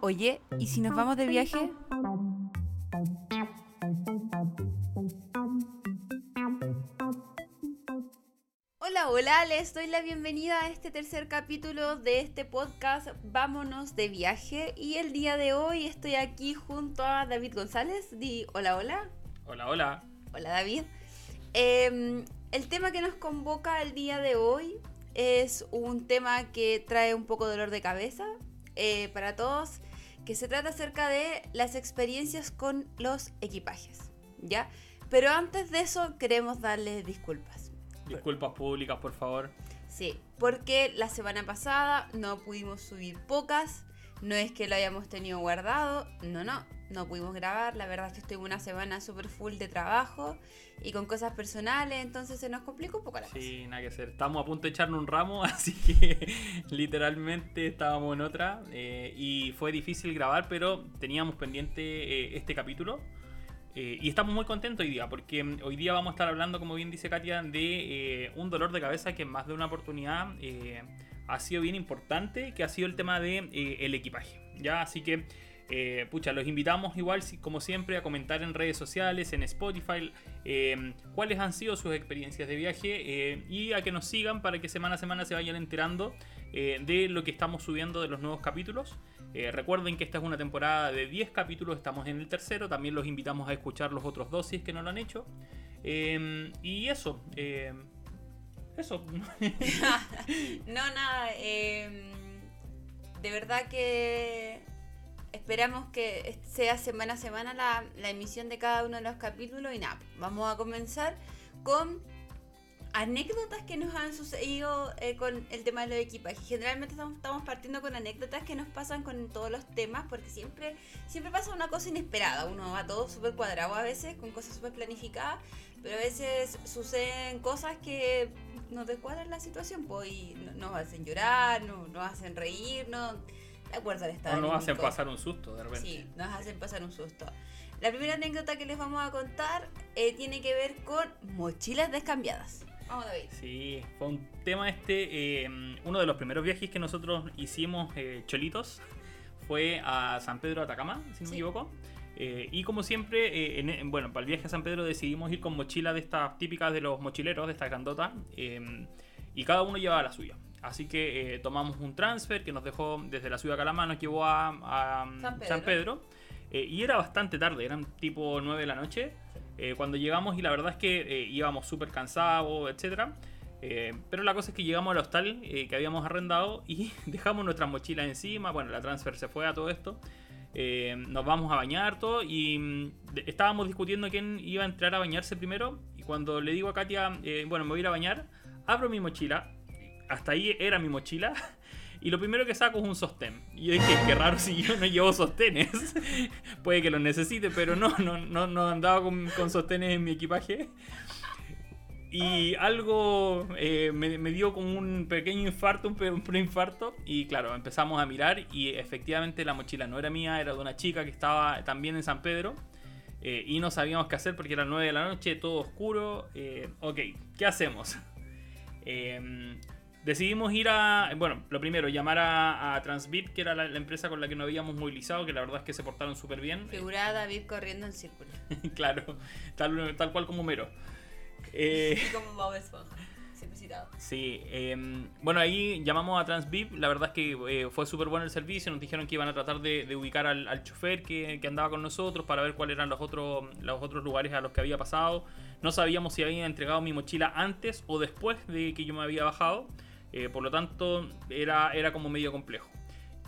Oye, ¿y si nos vamos de viaje? Hola, hola, les doy la bienvenida a este tercer capítulo de este podcast Vámonos de viaje y el día de hoy estoy aquí junto a David González. Di hola, hola. Hola, hola. Hola, David. Em, el tema que nos convoca el día de hoy es un tema que trae un poco dolor de cabeza eh, para todos, que se trata acerca de las experiencias con los equipajes, ¿ya? Pero antes de eso queremos darles disculpas. Disculpas públicas, por favor. Sí, porque la semana pasada no pudimos subir pocas, no es que lo hayamos tenido guardado, no, no, no pudimos grabar. La verdad es que estuve una semana súper full de trabajo y con cosas personales, entonces se nos complicó un poco la cosa. Sí, nada que hacer. Estamos a punto de echarnos un ramo, así que literalmente estábamos en otra eh, y fue difícil grabar, pero teníamos pendiente eh, este capítulo. Eh, y estamos muy contentos hoy día, porque mm, hoy día vamos a estar hablando, como bien dice Katia, de un dolor de cabeza que en más de una oportunidad ha sido bien importante, que ha sido el tema del de, el equipaje. ¿ya? Así que eh, pucha, los invitamos igual, como siempre, a comentar en redes sociales, en Spotify, eh, cuáles han sido sus experiencias de viaje eh, y a que nos sigan para que semana a semana se vayan enterando de lo que estamos subiendo de los nuevos capítulos. recuerden que esta es una temporada de 10 capítulos, estamos en el tercero, también los invitamos a escuchar los otros dos si es que no lo han hecho. y eso, eso. no, nada, de verdad que Esperamos que sea semana a semana la, emisión de cada uno de los capítulos y nada, vamos a comenzar con anécdotas que nos han sucedido eh, con el tema de los equipajes. Generalmente estamos, partiendo con anécdotas que nos pasan con todos los temas, porque siempre, siempre pasa una cosa inesperada. Uno va todo súper cuadrado a veces, con cosas súper planificadas, pero a veces suceden cosas que nos descuadran la situación, pues, y nos hacen llorar, nos, nos hacen reír, no de acuerdo al estado. O nos hacen pasar un susto de repente. Sí, nos hacen pasar un susto. La primera anécdota que les vamos a contar eh, tiene que ver con mochilas descambiadas. Vamos, David. Sí, fue un tema este. Eh, uno de los primeros viajes que nosotros hicimos eh, cholitos fue a San Pedro de Atacama, si no me equivoco. y como siempre, en, bueno, para el viaje a San Pedro decidimos ir con mochilas de estas típicas de los mochileros, de estas grandotas. y cada uno llevaba la suya. Así que eh, tomamos un transfer que nos dejó desde la ciudad de Calamá, nos llevó a, San Pedro. Eh, y era bastante tarde, eran tipo 9 de la noche. Eh, cuando llegamos y la verdad es que íbamos súper cansados, etc. pero la cosa es que llegamos al hostal que habíamos arrendado y dejamos nuestras mochilas encima. Bueno, la transfer se fue a todo esto. nos vamos a bañar todo y mm, estábamos discutiendo quién iba a entrar a bañarse primero. Y cuando le digo a Katia, bueno, me voy a ir a bañar, abro mi mochila hasta ahí era mi mochila. Y lo primero que saco es un sostén. Y yo dije, qué raro si yo no llevo sostenes. Puede que los necesite, pero no, no, no, andaba con, con sostenes en mi equipaje. Y algo eh, me, dio como un pequeño infarto, un, preinfarto. Y claro, empezamos a mirar y efectivamente la mochila no era mía, era de una chica que estaba también en San Pedro. Eh, y no sabíamos qué hacer porque eran 9 de la noche, todo oscuro. Eh, ok, ¿qué hacemos? Decidimos ir a, bueno, lo primero, llamar a, Transbit, que era la, empresa con la que nos habíamos movilizado, que la verdad es que se portaron súper bien. Figurada David corriendo en círculo. claro, tal, tal cual como Mero. Eh, como Bob Esponja. Sí, em, bueno, ahí llamamos a Transvip. La verdad es que eh, fue súper bueno el servicio. Nos dijeron que iban a tratar de, ubicar al, chofer que, andaba con nosotros para ver cuáles eran los otros, los otros lugares a los que había pasado. No sabíamos si habían entregado mi mochila antes o después de que yo me había bajado. Eh, por lo tanto, era, era como medio complejo.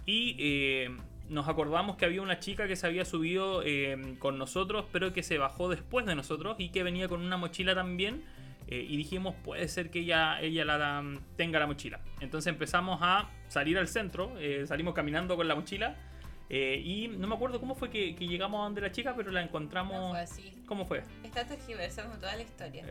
Y eh, nos acordamos que había una chica que se había subido eh, con nosotros, pero que se bajó después de nosotros y que venía con una mochila también. y dijimos, puede ser que ella, ella la, tenga la mochila. Entonces empezamos a salir al centro, salimos caminando con la mochila. y no me acuerdo cómo fue que, llegamos a donde la chica, pero la encontramos. fue así. ¿Cómo fue? Está tergiversando toda la historia.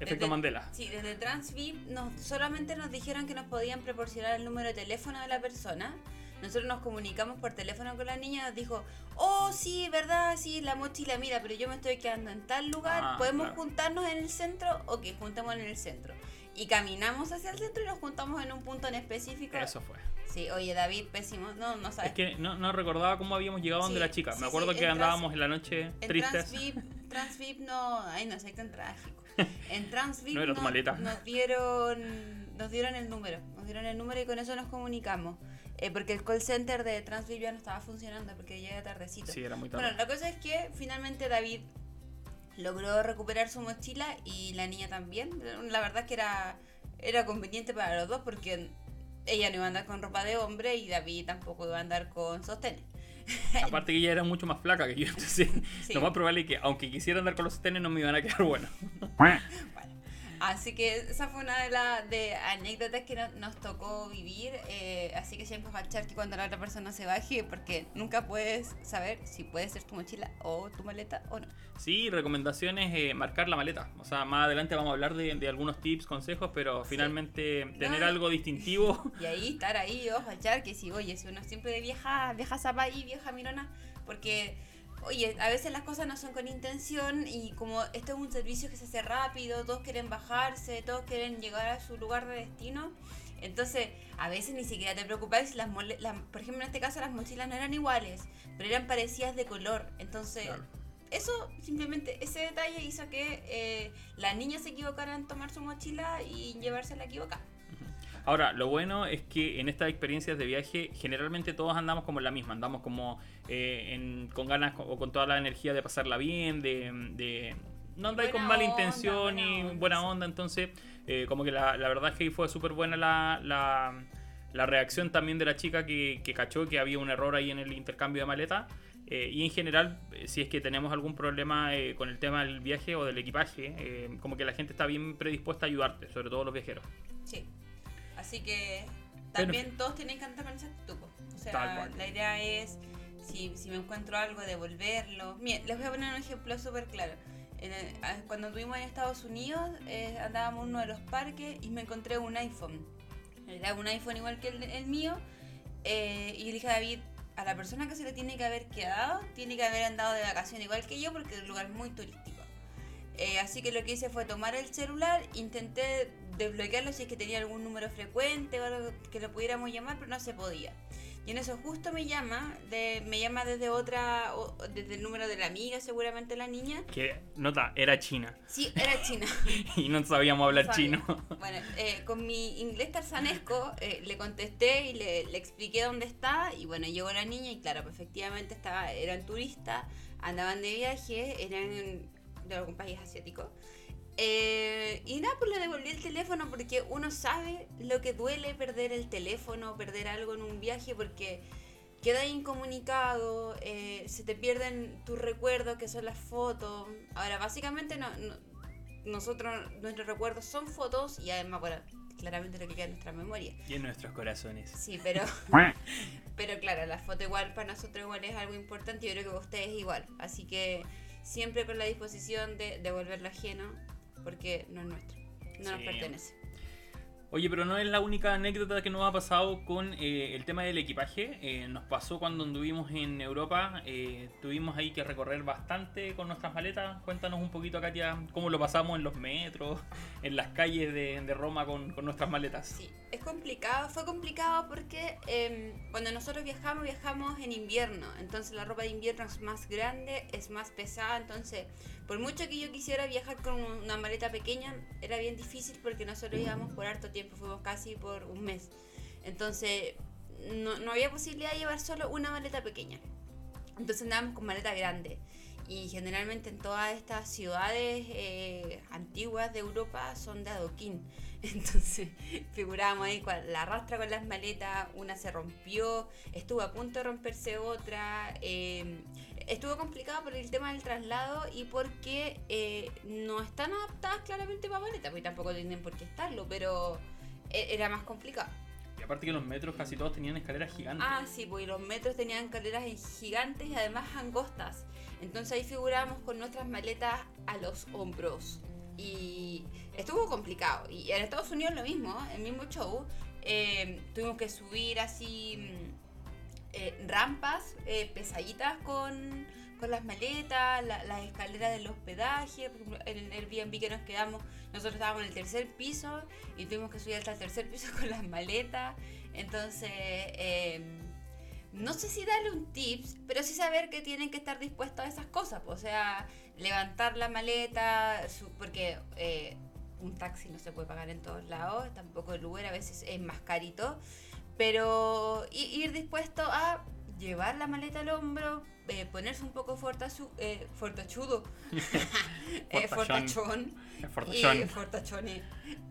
Efecto Mandela. Sí, desde Transvip nos, solamente nos dijeron que nos podían proporcionar el número de teléfono de la persona. Nosotros nos comunicamos por teléfono con la niña, nos dijo, oh sí, verdad, sí, la mochila, mira, pero yo me estoy quedando en tal lugar, ah, ¿podemos juntarnos en el centro? Ok, juntamos en el centro. y caminamos hacia el centro y nos juntamos en un punto en específico. Eso fue. Sí, oye, David, pésimo. No, no sabes. Es que no, no recordaba cómo habíamos llegado donde la chica. sí, Me acuerdo sí, que andábamos Trans- en la noche En tristes. Transvip, Transvip no, ay no sé tan trágico. En Transvip No maleta. nos dieron nos dieron el número, nos dieron el número y con eso nos comunicamos. Eh, porque el call center de Transvip ya no estaba funcionando porque llega tardecito. Sí, era muy tarde. Bueno, la cosa es que finalmente David logró recuperar su mochila y la niña también. La verdad es que era, era conveniente para los dos porque ella no iba a andar con ropa de hombre y David tampoco iba a andar con sostenes. Aparte que ella era mucho más flaca que yo, entonces Sí. lo más probable es que aunque quisiera andar con los tenis no me iban a quedar buenos. Así que esa fue una de las de anécdotas que no- nos tocó vivir. eh, así que siempre agachar que cuando la otra persona se baje, porque nunca puedes saber si puede ser tu mochila o tu maleta o no. Sí, recomendaciones, eh, marcar la maleta. O sea, más adelante vamos a hablar de, de algunos tips, consejos, pero Sí. finalmente tener No, algo distintivo. Y ahí estar ahí, ojo, echar que si, oye, si uno siempre de vieja, vieja zapa y vieja mirona, porque, oye, a veces las cosas no son con intención y como esto es un servicio que se hace rápido, todos quieren bajarse, todos quieren llegar a su lugar de destino, entonces a veces ni siquiera te preocupas si las, las- por ejemplo, en este caso las mochilas no eran iguales, pero eran parecidas de color, entonces... Claro. Eso, simplemente ese detalle hizo que eh, la niña se equivocara en tomar su mochila y llevársela equivocada. Ahora, lo bueno es que en estas experiencias de viaje generalmente todos andamos como en la misma, andamos como eh, en- con ganas o con toda la energía de pasarla bien, de... de no andáis con mala onda, intención buena y onda, buena onda, entonces eh, como que la, la verdad es que ahí fue súper buena la, la, la reacción también de la chica que, que cachó que había un error ahí en el intercambio de maleta. Eh, y en general, eh, si es que tenemos algún problema eh, con el tema del viaje o del equipaje, eh, como que la gente está bien predispuesta a ayudarte, sobre todo los viajeros. Sí. Así que también todos tienen que andar con esa actitud. O sea, la idea es, si, si me encuentro algo, devolverlo. Miren, les voy a poner un ejemplo súper claro. En el- ah, cuando estuvimos en Estados Unidos, eh, andábamos en uno de los parques y me encontré un iPhone. Era un iPhone igual que el, el mío. eh, y le dije a David, a la persona que se le tiene que haber quedado, tiene que haber andado de vacaciones igual que yo porque el lugar es muy turístico. Eh, así que lo que hice fue tomar el celular, intenté desbloquearlo si es que tenía algún número frecuente o algo que lo pudiéramos llamar, pero no se podía. Y en eso justo me llama, de, me llama desde otra, o- desde el número de la amiga, seguramente la niña. Que, nota, era China Sí, era china. y no sabíamos hablar No sabía. chino. Bueno, eh, con mi inglés tarzanesco eh, le contesté y le, le expliqué dónde está y bueno, llegó la niña y claro, pues efectivamente estaba, eran turistas, andaban de viaje, eran de algún país asiático. Eh, y nada, pues le devolví el teléfono porque uno sabe lo que duele perder el teléfono, perder algo en un viaje porque queda incomunicado, eh, se te pierden tus recuerdos que son las fotos. Ahora, básicamente no, no- nosotros, nuestros recuerdos son fotos y además, bueno, claramente lo que queda en nuestra memoria. Y en nuestros corazones. Sí, pero, pero claro, la foto igual para nosotros igual es algo importante y yo creo que para ustedes igual. Así que siempre con la disposición de devolverlo ajeno porque no es nuestro, no nos pertenece. Oye, pero no es la única anécdota que nos ha pasado con eh, el tema del equipaje. Eh, nos pasó cuando anduvimos en Europa. eh, tuvimos ahí que recorrer bastante con nuestras maletas. Cuéntanos un poquito, Katia, cómo lo pasamos en los metros, en las calles de, de Roma con, con nuestras maletas. Sí, es complicado, fue complicado porque em, cuando nosotros viajamos, viajamos en invierno, entonces la ropa de invierno es más grande, es más pesada, entonces por mucho que yo quisiera viajar con una maleta pequeña, era bien difícil porque nosotros íbamos por harto tiempo, fuimos casi por un mes, entonces no, no había posibilidad de llevar solo una maleta pequeña, entonces andábamos con maleta grande. Y generalmente en todas estas ciudades eh, antiguas de Europa son de adoquín. Entonces figurábamos ahí la rastra con las maletas, una se rompió, estuvo a punto de romperse otra. eh, estuvo complicado por el tema del traslado y porque eh, no están adaptadas claramente para maletas, porque tampoco tienen por qué estarlo, pero e- era más complicado. Y aparte que los metros casi todos tenían escaleras gigantes. Ah, sí, pues y los metros tenían escaleras gigantes y además angostas. Entonces ahí figurábamos con nuestras maletas a los hombros. Y estuvo complicado. Y en Estados Unidos lo mismo, el mismo show. Eh, tuvimos que subir así mm, eh, rampas eh, pesaditas con, con las maletas, la- las escaleras del hospedaje. En el Airbnb que nos quedamos nosotros estábamos en el tercer piso y tuvimos que subir hasta el tercer piso con las maletas. Entonces, em, no sé si darle un tips, pero sí saber que tienen que estar dispuestos a esas cosas. O sea, levantar la maleta, porque eh, un taxi no se puede pagar en todos lados, tampoco el Uber a veces es más carito. Pero ir dispuesto a llevar la maleta al hombro, eh, ponerse un poco fortachu, eh, fortachudo, eh, fortachón, y, fortachón y,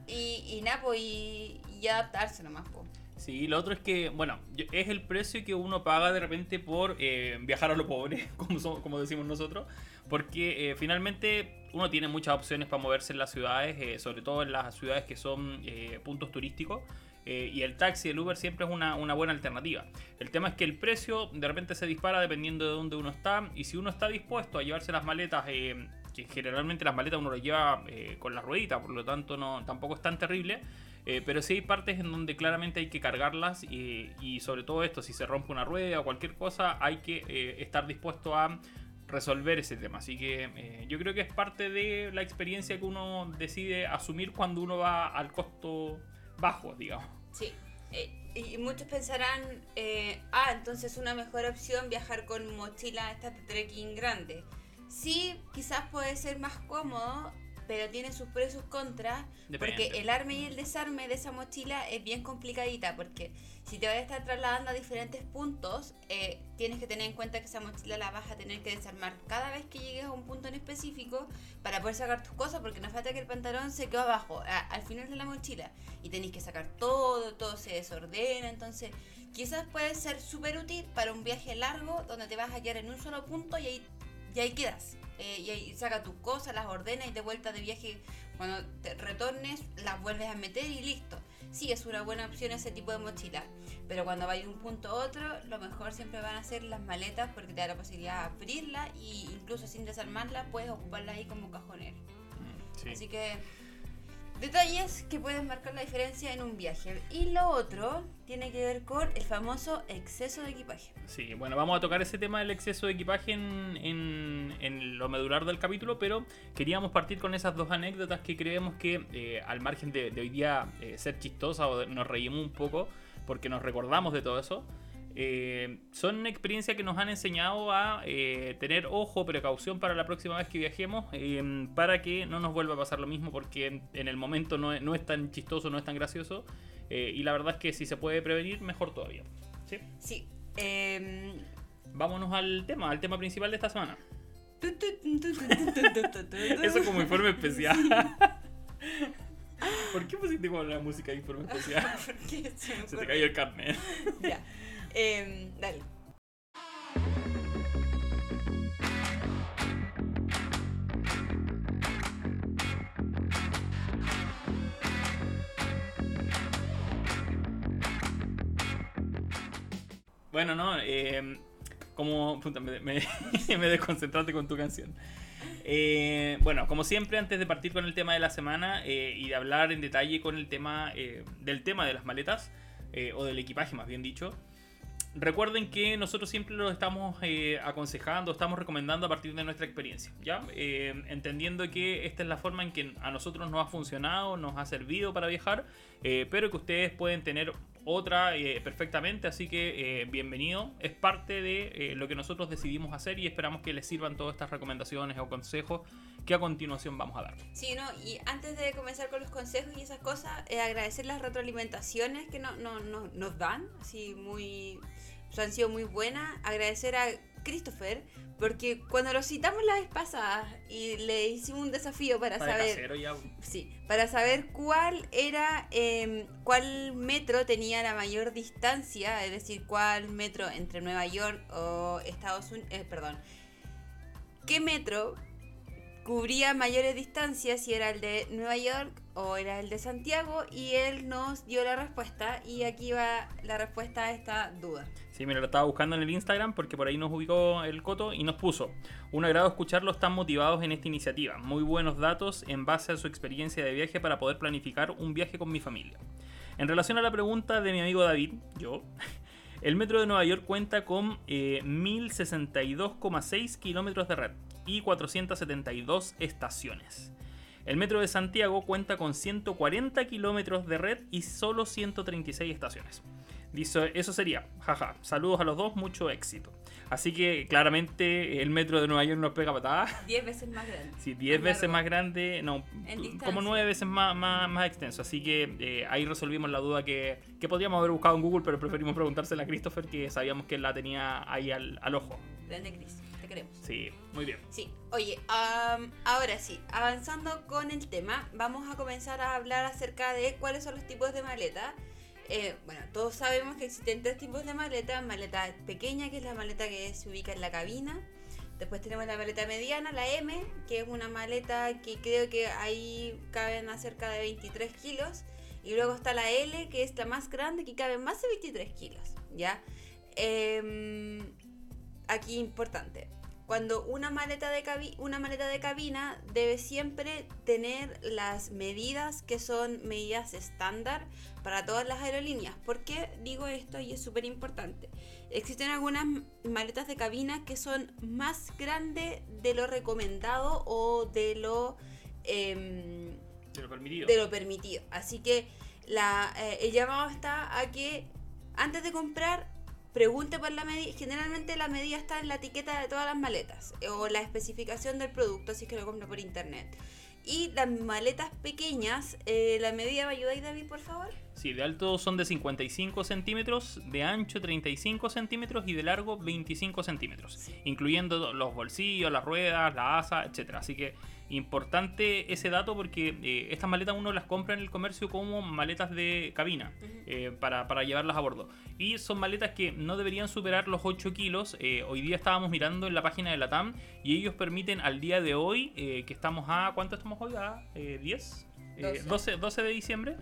y nada, pues, y, adaptarse nomás. Pues. Sí, lo otro es que, bueno, es el precio que uno paga de repente por eh, viajar a lo pobre, como, como decimos nosotros, porque finalmente uno tiene muchas opciones para moverse en las ciudades, sobre todo en las ciudades que son puntos turísticos. Eh, y el taxi, el Uber siempre es una, buena alternativa. El tema es que el precio de repente se dispara dependiendo de dónde uno está y si uno está dispuesto a llevarse las maletas, eh, que generalmente las maletas uno las lleva eh, con las rueditas, por lo tanto no, tampoco es tan terrible. pero sí hay partes en donde claramente hay que cargarlas y, sobre todo esto, si se rompe una rueda o cualquier cosa, hay que estar dispuesto a resolver ese tema. Así que yo creo que es parte de la experiencia que uno decide asumir cuando uno va al costo bajo, digamos. Sí. Eh, y muchos pensarán, eh, ah, entonces una mejor opción viajar con mochila esta de trekking grande. Sí, quizás puede ser más cómodo, pero tiene sus pros y sus contras, porque el arme y el desarme de esa mochila es bien complicadita, porque si te vas a estar trasladando a diferentes puntos, eh, tienes que tener en cuenta que esa mochila la vas a tener que desarmar cada vez que llegues a un punto en específico para poder sacar tus cosas, porque no falta que el pantalón se quede abajo, al final de la mochila, y tenéis que sacar todo, todo se desordena, entonces quizás puede ser súper útil para un viaje largo donde te vas a quedar en un solo punto y ahí, y ahí quedas. Eh, y ahí saca tus cosas, las ordena y de vuelta de viaje, cuando te retornes, las vuelves a meter y listo. Sí, es una buena opción ese tipo de mochila, pero cuando vayas de un punto a otro, lo mejor siempre van a ser las maletas porque te da la posibilidad de abrirla e incluso sin desarmarla puedes ocuparla ahí como cajonero. Mm, Así que Detalles que pueden marcar la diferencia en un viaje. Y lo otro tiene que ver con el famoso exceso de equipaje. Sí, bueno, vamos a tocar ese tema del exceso de equipaje en, en, lo medular del capítulo, pero queríamos partir con esas dos anécdotas que creemos que, eh, al margen de, hoy día eh, ser chistosa o nos reímos un poco, porque nos recordamos de todo eso, eh, son experiencias que nos han enseñado a eh, tener ojo, precaución para la próxima vez que viajemos, eh, para que no nos vuelva a pasar lo mismo, porque en, el momento no es, tan chistoso, no es tan gracioso, y la verdad es que si se puede prevenir, mejor todavía. Sí. sí em, Vámonos al tema, al tema principal de esta semana. Eso como informe especial. ¿Por qué pusiste como la música de informe especial? se, se te cayó el carnet. ya. Eh, dale. Bueno, no, eh, como... me, me, me, desconcentraste con tu canción. Eh, bueno, como siempre, antes de partir con el tema de la semana eh, y de hablar en detalle con el tema eh, del tema de las maletas, o del equipaje más bien dicho, Recuerden que nosotros siempre lo estamos eh, aconsejando, estamos recomendando a partir de nuestra experiencia, ¿ya? Eh, entendiendo que esta es la forma en que a nosotros nos ha funcionado, nos ha servido para viajar, eh, pero que ustedes pueden tener otra perfectamente, así que bienvenido, es parte de lo que nosotros decidimos hacer y esperamos que les sirvan todas estas recomendaciones o consejos que a continuación vamos a dar. Sí, no, y antes de comenzar con los consejos y esas cosas, agradecer las retroalimentaciones que no, nos dan, así muy han sido muy buenas. Agradecer a Christopher, porque cuando lo citamos la vez pasada y le hicimos un desafío para, saber. Sí, para saber cuál era, em, cuál metro tenía la mayor distancia, es decir, cuál metro entre Nueva York o Estados Unidos. Eh, perdón. ¿Qué metro cubría mayores distancias si era el de Nueva York o era el de Santiago y él nos dio la respuesta y aquí va la respuesta a esta duda. Sí, mira, lo estaba buscando en el Instagram porque por ahí nos ubicó el Coto y nos puso. Un agrado escucharlos tan motivados en esta iniciativa. Muy buenos datos en base a su experiencia de viaje para poder planificar un viaje con mi familia. En relación a la pregunta de mi amigo David, yo, el metro de Nueva York cuenta con 1062,6 eh, kilómetros de red y 472 estaciones. El metro de Santiago cuenta con 140 kilómetros de red y solo 136 estaciones. Dice, eso sería, jaja, saludos a los dos, mucho éxito. Así que claramente el metro de Nueva York nos pega patadas. 10 veces más grande. Sí, 10 veces más grande, no, como 9 veces más, más, extenso. Así que eh, ahí resolvimos la duda que, que, podríamos haber buscado en Google, pero preferimos preguntársela a Christopher, que sabíamos que él la tenía ahí al, al ojo. Grande queremos. Sí, muy bien. Sí, oye, ahora sí, avanzando con el tema, vamos a comenzar a hablar acerca de cuáles son los tipos de maleta eh, bueno, todos sabemos que existen tres tipos de maleta. Maleta pequeña, que es la maleta que se ubica en la cabina. Después tenemos la maleta mediana, la M, que es una maleta que creo que ahí caben cerca de 23 kilos. Y luego está la L, que es la más grande, que cabe más de 23 kilos. ¿Ya? Em, aquí importante cuando una maleta de, una maleta de cabina debe siempre tener las medidas que son medidas estándar para todas las aerolíneas. ¿Por qué digo esto y es súper importante? Existen algunas maletas de cabina que son más grandes de lo recomendado o de lo, em, de, lo permitido. de lo permitido. Así que la, eh, el llamado está a que antes de comprar pregunte por la medida. Generalmente la medida está en la etiqueta de todas las maletas eh, o la especificación del producto, así que lo compro por internet. Y las maletas pequeñas, eh, ¿la medida me ayudáis, David, por favor? Sí, de alto son de 55 centímetros, de ancho 35 centímetros y de largo 25 centímetros, incluyendo los bolsillos, las ruedas, la asa, etc. Así que Importante ese dato porque eh, estas maletas uno las compra en el comercio como maletas de cabina eh, para, llevarlas a bordo. Y son maletas que no deberían superar los 8 kilos. Eh, hoy día estábamos mirando en la página de la TAM y ellos permiten al día de hoy, que estamos a... ¿Cuánto estamos hoy? ¿A 10? 12. 12, de diciembre.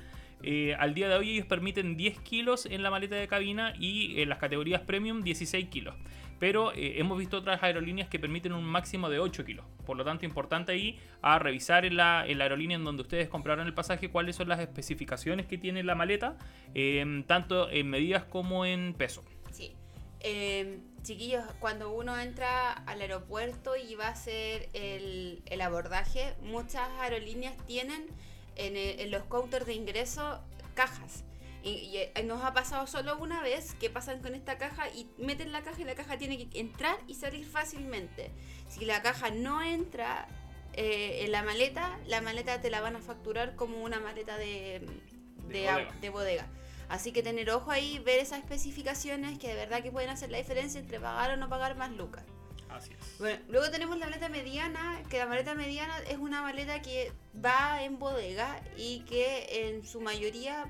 al día de hoy ellos permiten 10 kilos en la maleta de cabina y en las categorías premium 16 kilos pero eh, hemos visto otras aerolíneas que permiten un máximo de 8 kilos. Por lo tanto, importante ahí a revisar en la, aerolínea en donde ustedes compraron el pasaje cuáles son las especificaciones que tiene la maleta, em, tanto en medidas como en peso. Sí. Em, chiquillos, cuando uno entra al aeropuerto y va a hacer el, abordaje, muchas aerolíneas tienen en, en los counters de ingreso cajas y, eh, nos ha pasado solo una vez que pasan con esta caja y meten la caja y la caja tiene que entrar y salir fácilmente. Si la caja no entra eh, en la maleta, la maleta te la van a facturar como una maleta de, de, bodega. Así que tener ojo ahí, ver esas especificaciones que de verdad que pueden hacer la diferencia entre pagar o no pagar más lucas. Así es. Bueno, luego tenemos la maleta mediana, que la maleta mediana es una maleta que va en bodega y que en su mayoría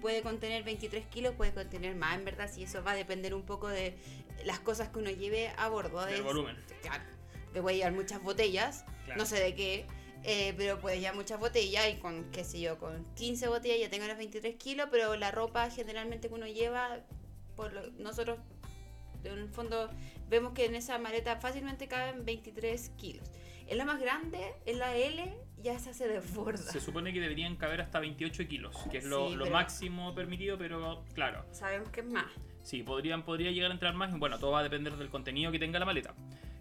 puede contener 23 kilos, puede contener más, en verdad, si eso va a depender un poco de las cosas que uno lleve a bordo. Del volumen. Claro, te puede llevar muchas botellas, no sé de qué, eh, pero puede llevar muchas botellas y con, qué sé yo, con 15 botellas ya tengo los 23 kilos, pero la ropa generalmente que uno lleva, por nosotros en el fondo vemos que en esa maleta fácilmente caben 23 kilos. Es la más grande, es la L, ya se hace desborda. Se supone que deberían caber hasta 28 kilos, que es lo, máximo permitido, pero claro. Sabemos que es más. Sí, podrían, podría llegar a entrar más, bueno, todo va a depender del contenido que tenga la maleta.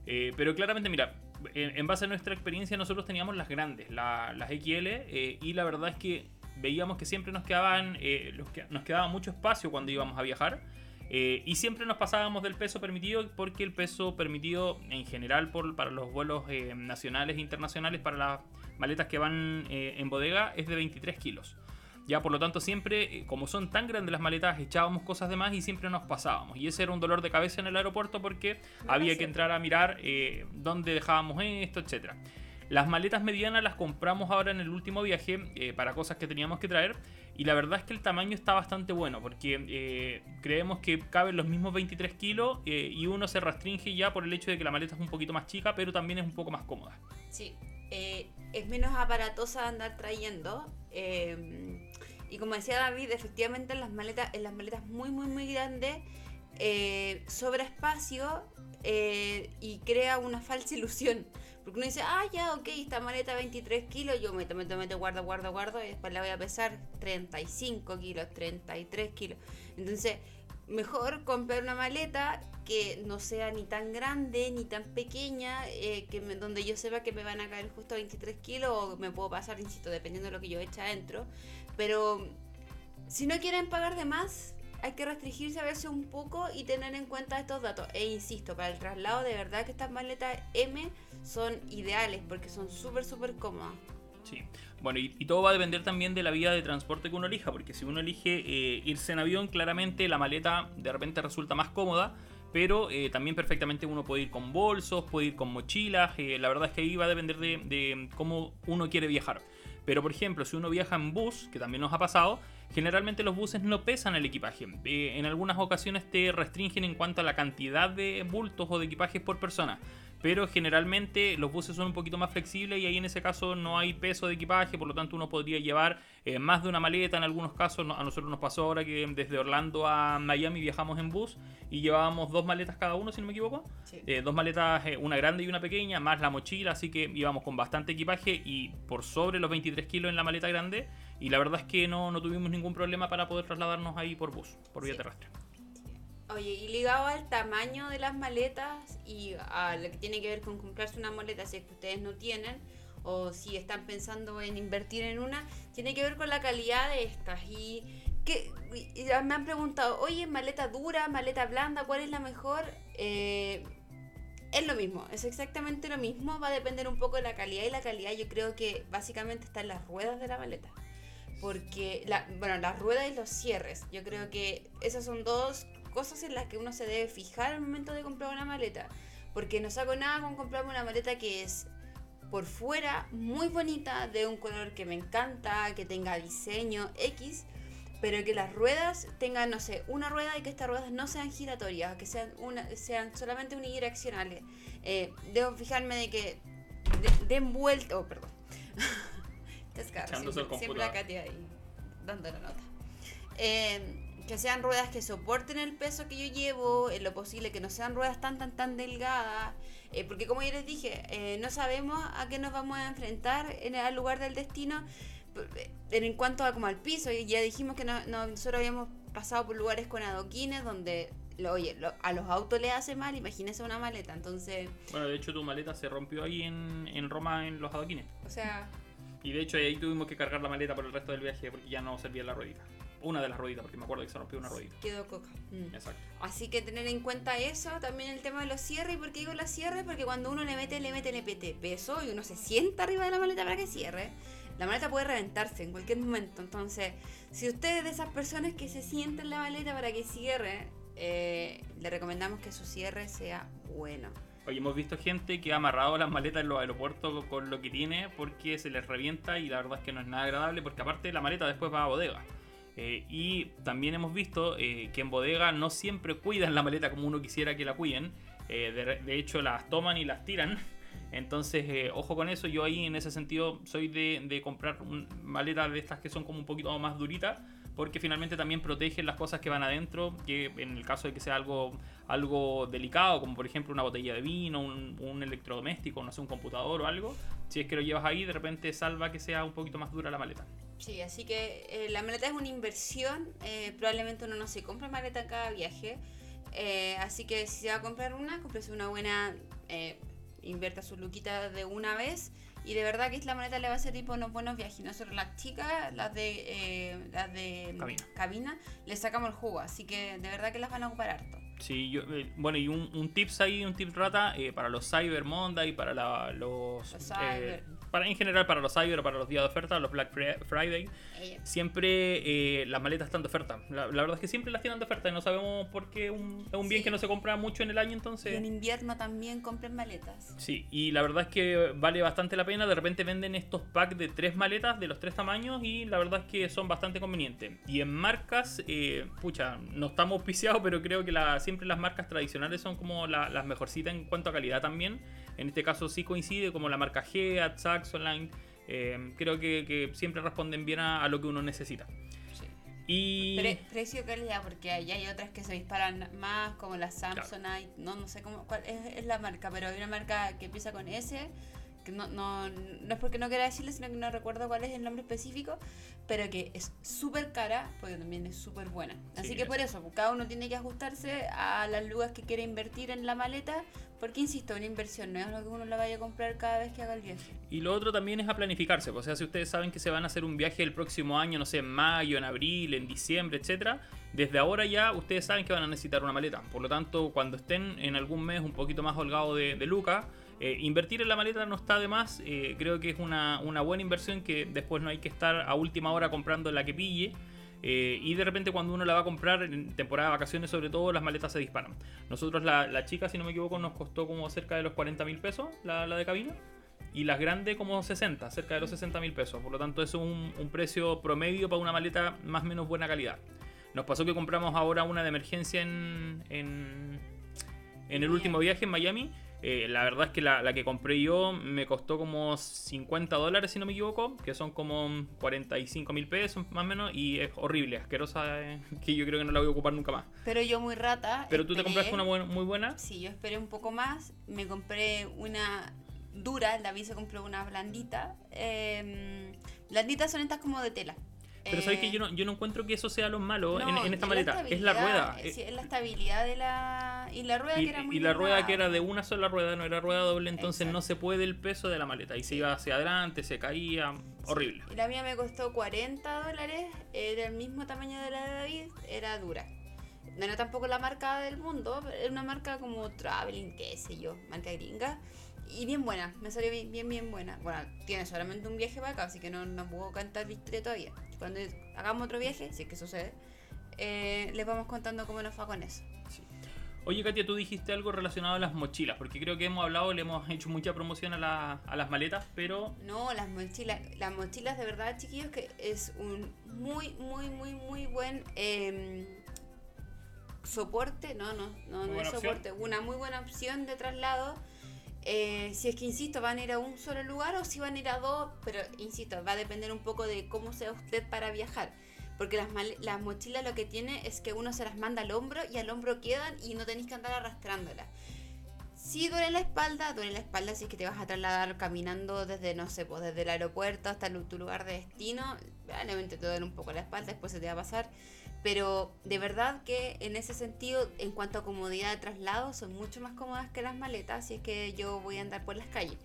Eh, pero claramente, mira, en, base a nuestra experiencia, nosotros teníamos las grandes, las XL, eh, y la verdad es que veíamos que siempre nos quedaban, eh, los que, nos quedaba mucho espacio cuando íbamos a viajar. Eh, y siempre nos pasábamos del peso permitido porque el peso permitido en general por, para los vuelos eh, nacionales e internacionales, para las maletas que van eh, en bodega, es de 23 kilos. Ya por lo tanto siempre, como son tan grandes las maletas, echábamos cosas de más y siempre nos pasábamos. Y ese era un dolor de cabeza en el aeropuerto porque había que entrar a mirar dónde dejábamos esto, etcétera. Las maletas medianas las compramos ahora en el último viaje para cosas que teníamos que traer y la verdad es que el tamaño está bastante bueno porque eh, creemos que caben los mismos 23 kilos eh, y uno se restringe ya por el hecho de que la maleta es un poquito más chica, pero también es un poco más cómoda. Sí, eh, es menos aparatosa andar trayendo. y como decía David, efectivamente en las maletas, en las maletas muy, muy, muy grandes sobra espacio y crea una falsa ilusión. Porque uno dice, ah, ya, ok, esta maleta 23 kilos, yo meto, meto, meto, guardo, guardo, guardo, y después la voy a pesar 35 kilos, 33 kilos. Entonces, mejor comprar una maleta que no sea ni tan grande ni tan pequeña, eh, que donde yo sepa que me van a caer justo 23 kilos o me puedo pasar, insisto, dependiendo de lo que yo eche adentro. Pero si no quieren pagar de más, hay que restringirse a verse un poco y tener en cuenta estos datos. E insisto, para el traslado de verdad que estas maletas M son ideales porque son súper, súper cómodas. Sí, bueno, y, todo va a depender también de la vía de transporte que uno elija, porque si uno elige eh, irse en avión, claramente la maleta de repente resulta más cómoda, pero eh, también perfectamente uno puede ir con bolsos, puede ir con mochilas, eh, la verdad es que ahí va a depender de, cómo uno quiere viajar. Pero por ejemplo, si uno viaja en bus, que también nos ha pasado, generalmente los buses no pesan el equipaje. en algunas ocasiones te restringen en cuanto a la cantidad de bultos o de equipajes por persona pero generalmente los buses son un poquito más flexibles y ahí en ese caso no hay peso de equipaje, por lo tanto uno podría llevar eh, más de una maleta en algunos casos. a nosotros nos pasó ahora que desde Orlando a Miami viajamos en bus y llevábamos dos maletas cada uno, si no me equivoco. Eh, dos maletas, eh, una grande y una pequeña, más la mochila, así que íbamos con bastante equipaje y por sobre los 23 kilos en la maleta grande. Y la verdad es que no, no tuvimos ningún problema para poder trasladarnos ahí por bus, por vía terrestre. Oye, y ligado al tamaño de las maletas y a lo que tiene que ver con comprarse una maleta, si es que ustedes no tienen, o si están pensando en invertir en una, tiene que ver con la calidad de estas. Y, que, me han preguntado, oye, maleta dura, maleta blanda, ¿cuál es la mejor? Eh, es lo mismo, es exactamente lo mismo, va a depender un poco de la calidad y la calidad yo creo que básicamente está en las ruedas de la maleta. Porque, bueno, las ruedas y los cierres, yo creo que esas son dos cosas en las que uno se debe fijar al momento de comprar una maleta. Porque no saco nada con comprarme una maleta que es por fuera muy bonita, de un color que me encanta, que tenga diseño X, pero que las ruedas tengan, no sé, una rueda y que estas ruedas no sean giratorias, que sean, una, sean solamente unidireccionales. Eh, debo fijarme de que den vuelta, oh, perdón. siempre, siempre acá ahí, dando la nota. Eh, que sean ruedas que soporten el peso que yo llevo, en lo posible que no sean ruedas tan tan tan delgadas, eh, porque como ya les dije, eh, no sabemos a qué nos vamos a enfrentar en el lugar del destino eh, en cuanto a como al piso, ya dijimos que no, nosotros habíamos pasado por lugares con adoquines donde oye, a los autos le hace mal, imagínese una maleta, entonces... Bueno, de hecho tu maleta se rompió ahí en, en Roma en los adoquines. O sea... Y de hecho ahí tuvimos que cargar la maleta por el resto del viaje porque ya no servía la ruedita una de las rueditas, porque me acuerdo que se rompió una ruedita. Quedó coca. Mm. Exacto. Así que tener en cuenta eso, también el tema de los cierres. ¿Y por qué digo los cierres? Porque cuando uno le mete, le mete, le mete peso y uno se sienta arriba de la maleta para que cierre, la maleta puede reventarse en cualquier momento. Entonces, si usted es de esas personas que se sienten en la maleta para que cierre, eh, le recomendamos que su cierre sea bueno. Oye, hemos visto gente que ha amarrado las maletas en los aeropuertos con lo que tiene porque se les revienta y la verdad es que no es nada agradable porque aparte la maleta después va a bodega. Eh, y también hemos visto eh, que en bodega no siempre cuidan la maleta como uno quisiera que la cuiden. Eh, de, hecho, las toman y las tiran. Entonces, ojo con eso. Yo ahí en ese sentido soy de, comprar maletas de estas que son como un poquito más duritas. Porque finalmente también protegen las cosas que van adentro. Que en el caso de que sea algo, algo delicado, como por ejemplo una botella de vino, un, un electrodoméstico, no sé, un computador o algo. Si es que lo llevas ahí, de repente salva que sea un poquito más dura la maleta. Sí, así que eh, la maleta es una inversión. Eh, probablemente uno no se compra maleta en cada viaje. Eh, así que si se va a comprar una, cómprese una buena. invierta su luquita de una vez. Y de verdad que la maleta le va a servir para unos buenos viajes. Nosotros las chicas, las de, las de cabina. cabina, le sacamos el jugo. Así que de verdad que las van a ocupar harto. Sí, yo, bueno, y un, tips ahí, un tip rata para los Cyber Monday, para los, los para, en general para los Cyber, para los días de oferta, los Black Friday, siempre eh, las maletas están de oferta. La, verdad es que siempre las tienen de oferta y no sabemos por qué un, es un bien que no se compra mucho en el año, entonces... Y en invierno también compren maletas. Sí, y la verdad es que vale bastante la pena. De repente venden estos packs de tres maletas de los tres tamaños y la verdad es que son bastante convenientes. Y en marcas, eh, pucha, no estamos auspiciados, pero creo que la, siempre las marcas tradicionales son como las mejorcitas en cuanto a calidad también. En este caso sí coincide como la marca G, Saxoline. Eh, creo que, siempre responden bien a, lo que uno necesita. Y... precio calidad, porque ahí hay otras que se disparan más, como la Samsonite, no, no sé cómo, cuál es, la marca, pero hay una marca que empieza con S no, no, no es porque no quiera decirle, sino que no recuerdo cuál es el nombre específico, pero que es súper cara, porque también es súper buena. Así Sí, que por eso, cada uno tiene que ajustarse a las lugas que quiere invertir en la maleta, porque insisto, una inversión no es lo que uno la vaya a comprar cada vez que haga el viaje. Y lo otro también es a planificarse. pues, O sea, si ustedes saben que se van a hacer un viaje el próximo año, no sé, en mayo, en abril, en diciembre, etcétera, desde ahora ya ustedes saben que van a necesitar una maleta. Por lo tanto, cuando estén en algún mes un poquito más holgado de, de Luca, eh, invertir en la maleta no está de más. eh, creo que es una, una buena inversión que después no hay que estar a última hora comprando la que pille. Eh, y de repente cuando uno la va a comprar en temporada de vacaciones sobre todo las maletas se disparan. Nosotros la, la chica si no me equivoco nos costó como cerca de los 40 mil pesos la, la de cabina y las grandes como 60, cerca de los 60 mil pesos. Por lo tanto eso es un, un precio promedio para una maleta más o menos buena calidad. Nos pasó que compramos ahora una de emergencia en, en, en el último viaje en Miami. Eh, la verdad es que la, la que compré yo me costó como 50 dólares, si no me equivoco, que son como 45 mil pesos más o menos, y es horrible, asquerosa, eh, que yo creo que no la voy a ocupar nunca más. Pero yo muy rata. Pero tú te esperé- compraste una buen- muy buena. Sí, yo esperé un poco más. Me compré una dura, la vi se compró una blandita. Eh, blanditas son estas como de tela. Pero sabes que Eh, yo no, yo no encuentro que eso sea lo malo en, no, en esta es maleta, es la rueda. eh, eh, es la estabilidad de la. Y la rueda Y, que era muy y la rueda que era de una sola rueda, no era rueda doble, entonces Exacto. no se puede el peso de la maleta. Y se iba hacia adelante, se caía, horrible. Y la mía me costó 40 dólares, era el mismo tamaño de la de David, era dura. No era tampoco la marca del mundo, era una marca como Traveling, qué sé yo, marca gringa. Y bien buena, me salió bien, bien, bien buena. Bueno, tiene solamente un viaje para acá, así que no, no puedo cantar victoria todavía. Cuando hagamos otro viaje, si es que sucede, eh, les vamos contando cómo nos va con eso. Oye, Katia, tú dijiste algo relacionado a las mochilas, porque creo que hemos hablado, le hemos hecho mucha promoción a, la- a las maletas, pero No, las mochilas, las mochilas de verdad, chiquillos, que es un muy, muy, muy, muy buen em, soporte, no, no, no, no es opción. soporte, una muy buena opción de traslado. Eh, si es que, insisto, van a ir a un solo lugar o si van a ir a dos, pero, insisto, va a depender un poco de cómo sea usted para viajar. Porque las, mochilas lo que tiene es que uno se las manda al hombro y al hombro quedan y no tenéis que andar arrastrándolas. Si duele la espalda, duele la espalda si es que te vas a trasladar caminando desde, no sé, pues desde el aeropuerto hasta tu lugar de destino. Probablemente te duele un poco la espalda, después se te va a pasar. Pero de verdad que en ese sentido, en cuanto a comodidad de traslado, son mucho más cómodas que las maletas si es que yo voy a andar por las calles.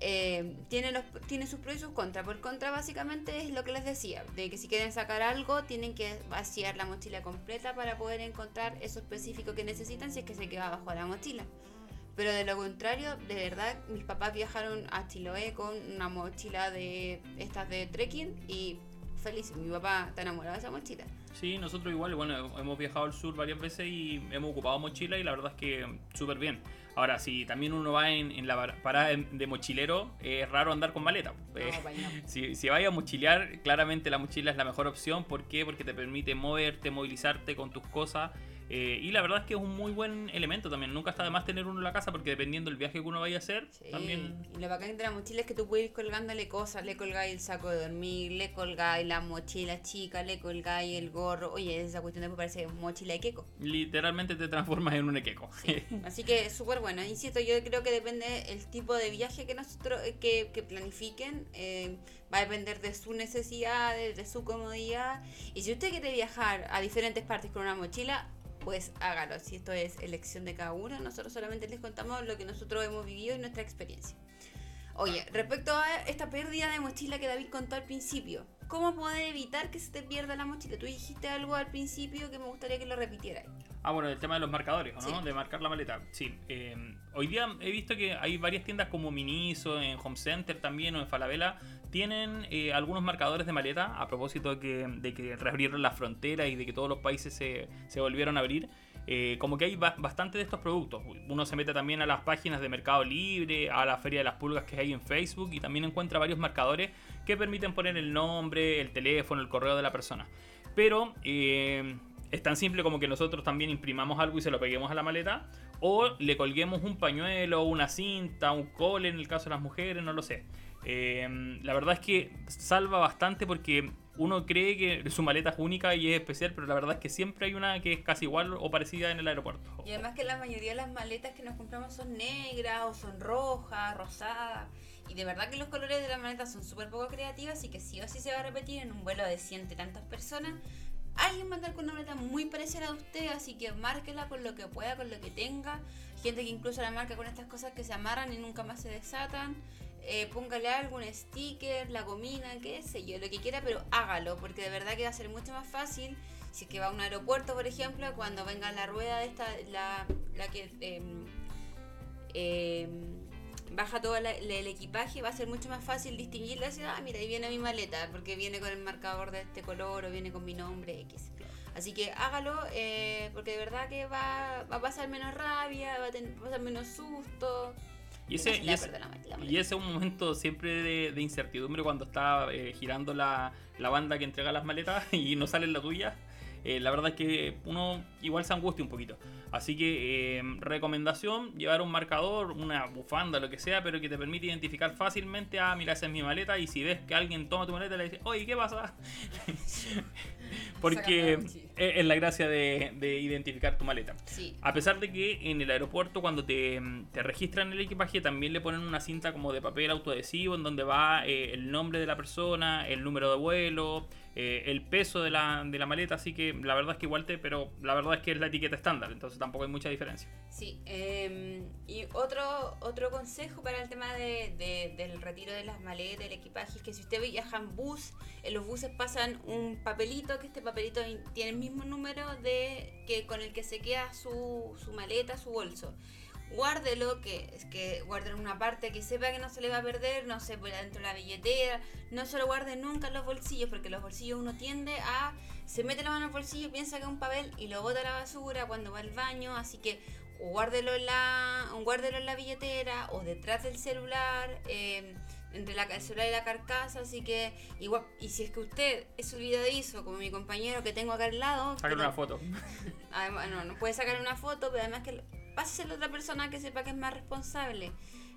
Eh, tiene, los, tiene sus pros y sus contras. Por contra, básicamente es lo que les decía: de que si quieren sacar algo, tienen que vaciar la mochila completa para poder encontrar eso específico que necesitan si es que se queda abajo de la mochila. Pero de lo contrario, de verdad, mis papás viajaron a Chiloé con una mochila de estas de trekking y feliz. Mi papá está enamorado de esa mochila. Sí, nosotros igual, bueno, hemos viajado al sur varias veces y hemos ocupado mochila y la verdad es que súper bien. Ahora, si también uno va en, en la par- parada de, de mochilero, es raro andar con maleta. Eh, No, no. Si, si vayas a mochilear, claramente la mochila es la mejor opción. ¿Por qué? Porque te permite moverte, movilizarte con tus cosas. Eh, y la verdad es que es un muy buen elemento también. Nunca está de más tener uno en la casa porque dependiendo del viaje que uno vaya a hacer, Sí, también... Y lo bacán de la mochila es que tú puedes ir colgándole cosas. Le colgáis el saco de dormir, le colgáis la mochila chica, le colgáis el gorro. Oye, esa cuestión después parece mochila de queco. Literalmente te transformas en un equeco. Así que súper bueno. Insisto, yo creo que depende el tipo de viaje que nosotros eh, que, que planifiquen. eh, va a depender de sus necesidades, de su comodidad. Y si usted quiere viajar a diferentes partes con una mochila, pues hágalo. Si esto es elección de cada uno, nosotros solamente les contamos lo que nosotros hemos vivido y nuestra experiencia. Oye, respecto a esta pérdida de mochila que David contó al principio, ¿cómo poder evitar que se te pierda la mochila? Tú dijiste algo al principio que me gustaría que lo repitieras. Ah, bueno, el tema de los marcadores, ¿o ¿no? Sí. De marcar la maleta. Sí. eh, hoy día he visto que hay varias tiendas como Miniso, en Home Center también o en Falabella, tienen eh, algunos marcadores de maleta a propósito de que, de que reabrieron las fronteras y de que todos los países se, se volvieron a abrir. Eh, como que hay ba- bastante de estos productos. Uno se mete también a las páginas de Mercado Libre, a la Feria de las Pulgas que hay en Facebook y también encuentra varios marcadores que permiten poner el nombre, el teléfono, el correo de la persona. Pero eh, es tan simple como que nosotros también imprimamos algo y se lo peguemos a la maleta o le colguemos un pañuelo, una cinta, un cole en el caso de las mujeres, no lo sé. Eh, la verdad es que salva bastante porque uno cree que su maleta es única y es especial, pero la verdad es que siempre hay una que es casi igual o parecida en el aeropuerto. Y además que la mayoría de las maletas que nos compramos son negras o son rojas, rosadas. Y de verdad que los colores de la maleta son súper poco creativos, así que sí o sí se va a repetir en un vuelo de ciento y tantas personas. Alguien va a andar con una maleta muy parecida a usted, así que márquela con lo que pueda, con lo que tenga. Gente que incluso la marca con estas cosas que se amarran y nunca más se desatan. Eh, póngale algún sticker, la gomina, qué sé yo, lo que quiera, pero hágalo, porque de verdad que va a ser mucho más fácil si es que va a un aeropuerto, por ejemplo, cuando venga la rueda de esta, la, la que em, baja todo el equipaje, va a ser mucho más fácil distinguirla y ah, mira, ahí viene mi maleta, porque viene con el marcador de este color o viene con mi nombre X. Así que hágalo, eh, porque de verdad que va, va, a pasar menos rabia, va a, tener, va a pasar menos susto. Y ese, y, ese, y ese, es un momento siempre de, incertidumbre cuando está eh, girando la, la, banda que entrega las maletas y no sale la tuya. Eh, la verdad es que uno igual se angustia un poquito. Así que eh, recomendación, llevar un marcador, una bufanda, lo que sea, pero que te permite identificar fácilmente, ah, mira, esa es mi maleta, y si ves que alguien toma tu maleta, le dices, oye, ¿qué pasa? Porque es la gracia de, identificar tu maleta. A pesar de que en el aeropuerto cuando te, registran el equipaje también le ponen una cinta como de papel autoadhesivo en donde va eh, el nombre de la persona, el número de vuelo, eh, el peso de la, de la, maleta, así que la verdad es que igual te, pero la verdad es que es la etiqueta estándar, entonces tampoco hay mucha diferencia. Sí, em, y otro, otro consejo para el tema de, del retiro de las maletas, el equipaje, es que si usted viaja en bus, en los buses pasan un papelito, que este papelito tiene el mismo número de que con el que se queda su, su maleta, su bolso guárdelo, que, que guarden una parte que sepa que no se le va a perder, no sé, por dentro de la billetera, no se lo guarden nunca en los bolsillos, porque los bolsillos uno tiende a, se mete la mano en el bolsillo, piensa que es un papel y lo bota a la basura cuando va al baño, así que guárdelo en la, guárdelo en la billetera o detrás del celular. Eh, entre la, el celular y la carcasa, así que igual, y si es que usted es olvidadizo, como mi compañero que tengo acá al lado, sacar una foto. Además, no, no puede sacar una foto, pero además que pásese a otra persona que sepa que es más responsable.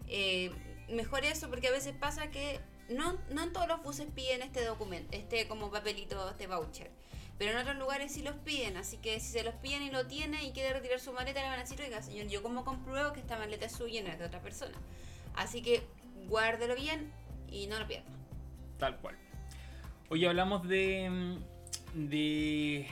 Eh, mejor eso, porque a veces pasa que no, no en todos los buses piden este documento, este como papelito, este voucher. Pero en otros lugares sí los piden, así que si se los piden y lo tiene y quiere retirar su maleta, le van a decir, oiga señor, yo como compruebo que esta maleta es suya y no es de otra persona. Así que guárdelo bien y no lo pierda. Tal cual. Hoy hablamos de... de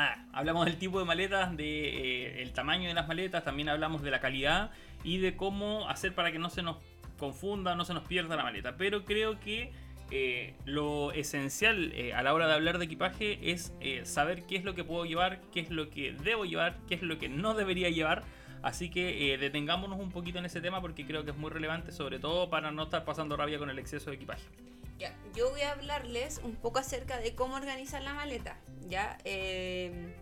Ah, hablamos del tipo de maletas, del de, eh, tamaño de las maletas, también hablamos de la calidad y de cómo hacer para que no se nos confunda, no se nos pierda la maleta. Pero creo que eh, lo esencial eh, a la hora de hablar de equipaje es saber qué es lo que puedo llevar, qué es lo que debo llevar, qué es lo que no debería llevar. Así que detengámonos un poquito en ese tema porque creo que es muy relevante, sobre todo para no estar pasando rabia con el exceso de equipaje. Ya, yo voy a hablarles un poco acerca de cómo organizar la maleta. Ya, eh,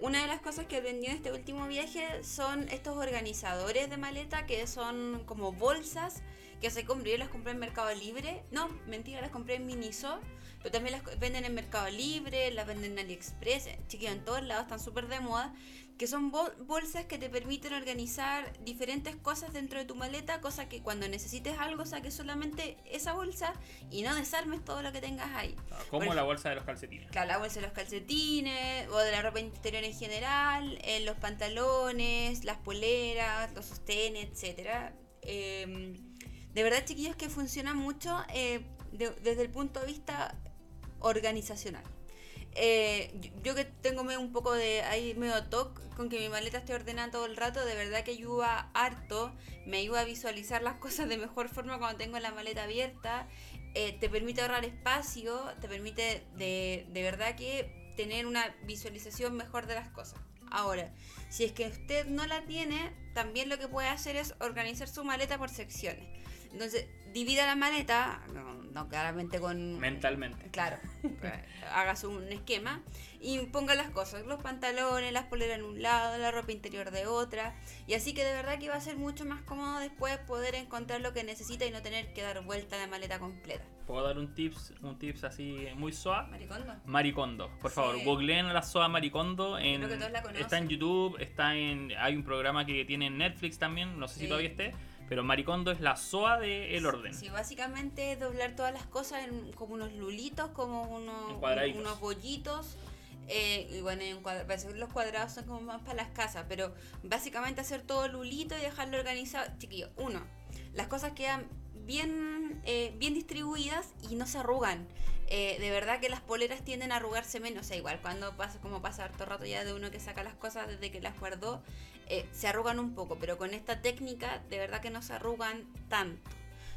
una de las cosas que aprendí en este último viaje son estos organizadores de maleta que son como bolsas que se compré. Yo las compré en Mercado Libre. No, mentira, las compré en Miniso. Pero también las venden en Mercado Libre, las venden en AliExpress. Chiquillos, en todos lados están súper de moda que son bolsas que te permiten organizar diferentes cosas dentro de tu maleta, cosa que cuando necesites algo saques solamente esa bolsa y no desarmes todo lo que tengas ahí. Ah, como la bolsa de los calcetines. Claro, la bolsa de los calcetines o de la ropa interior en general, en los pantalones, las poleras, los sostenes, etcétera. Em, de verdad, chiquillos, que funciona mucho eh, desde el punto de vista organizacional. Eh, yo, que tengo un poco de ahí medio toque con que mi maleta esté ordenada todo el rato, de verdad que ayuda harto, me ayuda a visualizar las cosas de mejor forma cuando tengo la maleta abierta, eh, te permite ahorrar espacio, te permite de, de verdad que tener una visualización mejor de las cosas. Ahora, si es que usted no la tiene, también lo que puede hacer es organizar su maleta por secciones. Entonces, divida la maleta, no, claramente con... Mentalmente. Claro, hagas un esquema y ponga las cosas, los pantalones, las poleras en un lado, la ropa interior de otra, y así que de verdad que va a ser mucho más cómodo después poder encontrar lo que necesita y no tener que dar vuelta a la maleta completa. ¿Puedo dar un tips, un tips así muy suave? Maricondo. Maricondo. Por favor, googleen la SOA Maricondo. En, está en YouTube, está en, hay un programa que tiene en Netflix también, no sé si todavía esté pero maricondo es la soa del el orden. Sí, básicamente es doblar todas las cosas en como unos lulitos, como unos, unos bollitos. Eh, y bueno, en los cuadrados son como más para las casas, pero básicamente hacer todo lulito y dejarlo organizado. Chiquillo, uno, las cosas quedan bien, eh, bien distribuidas y no se arrugan. Eh, de verdad que las poleras tienden a arrugarse menos. O sea, igual cuando pasa, como pasa harto rato ya de uno que saca las cosas desde que las guardó, eh, se arrugan un poco. Pero con esta técnica, de verdad que no se arrugan tanto.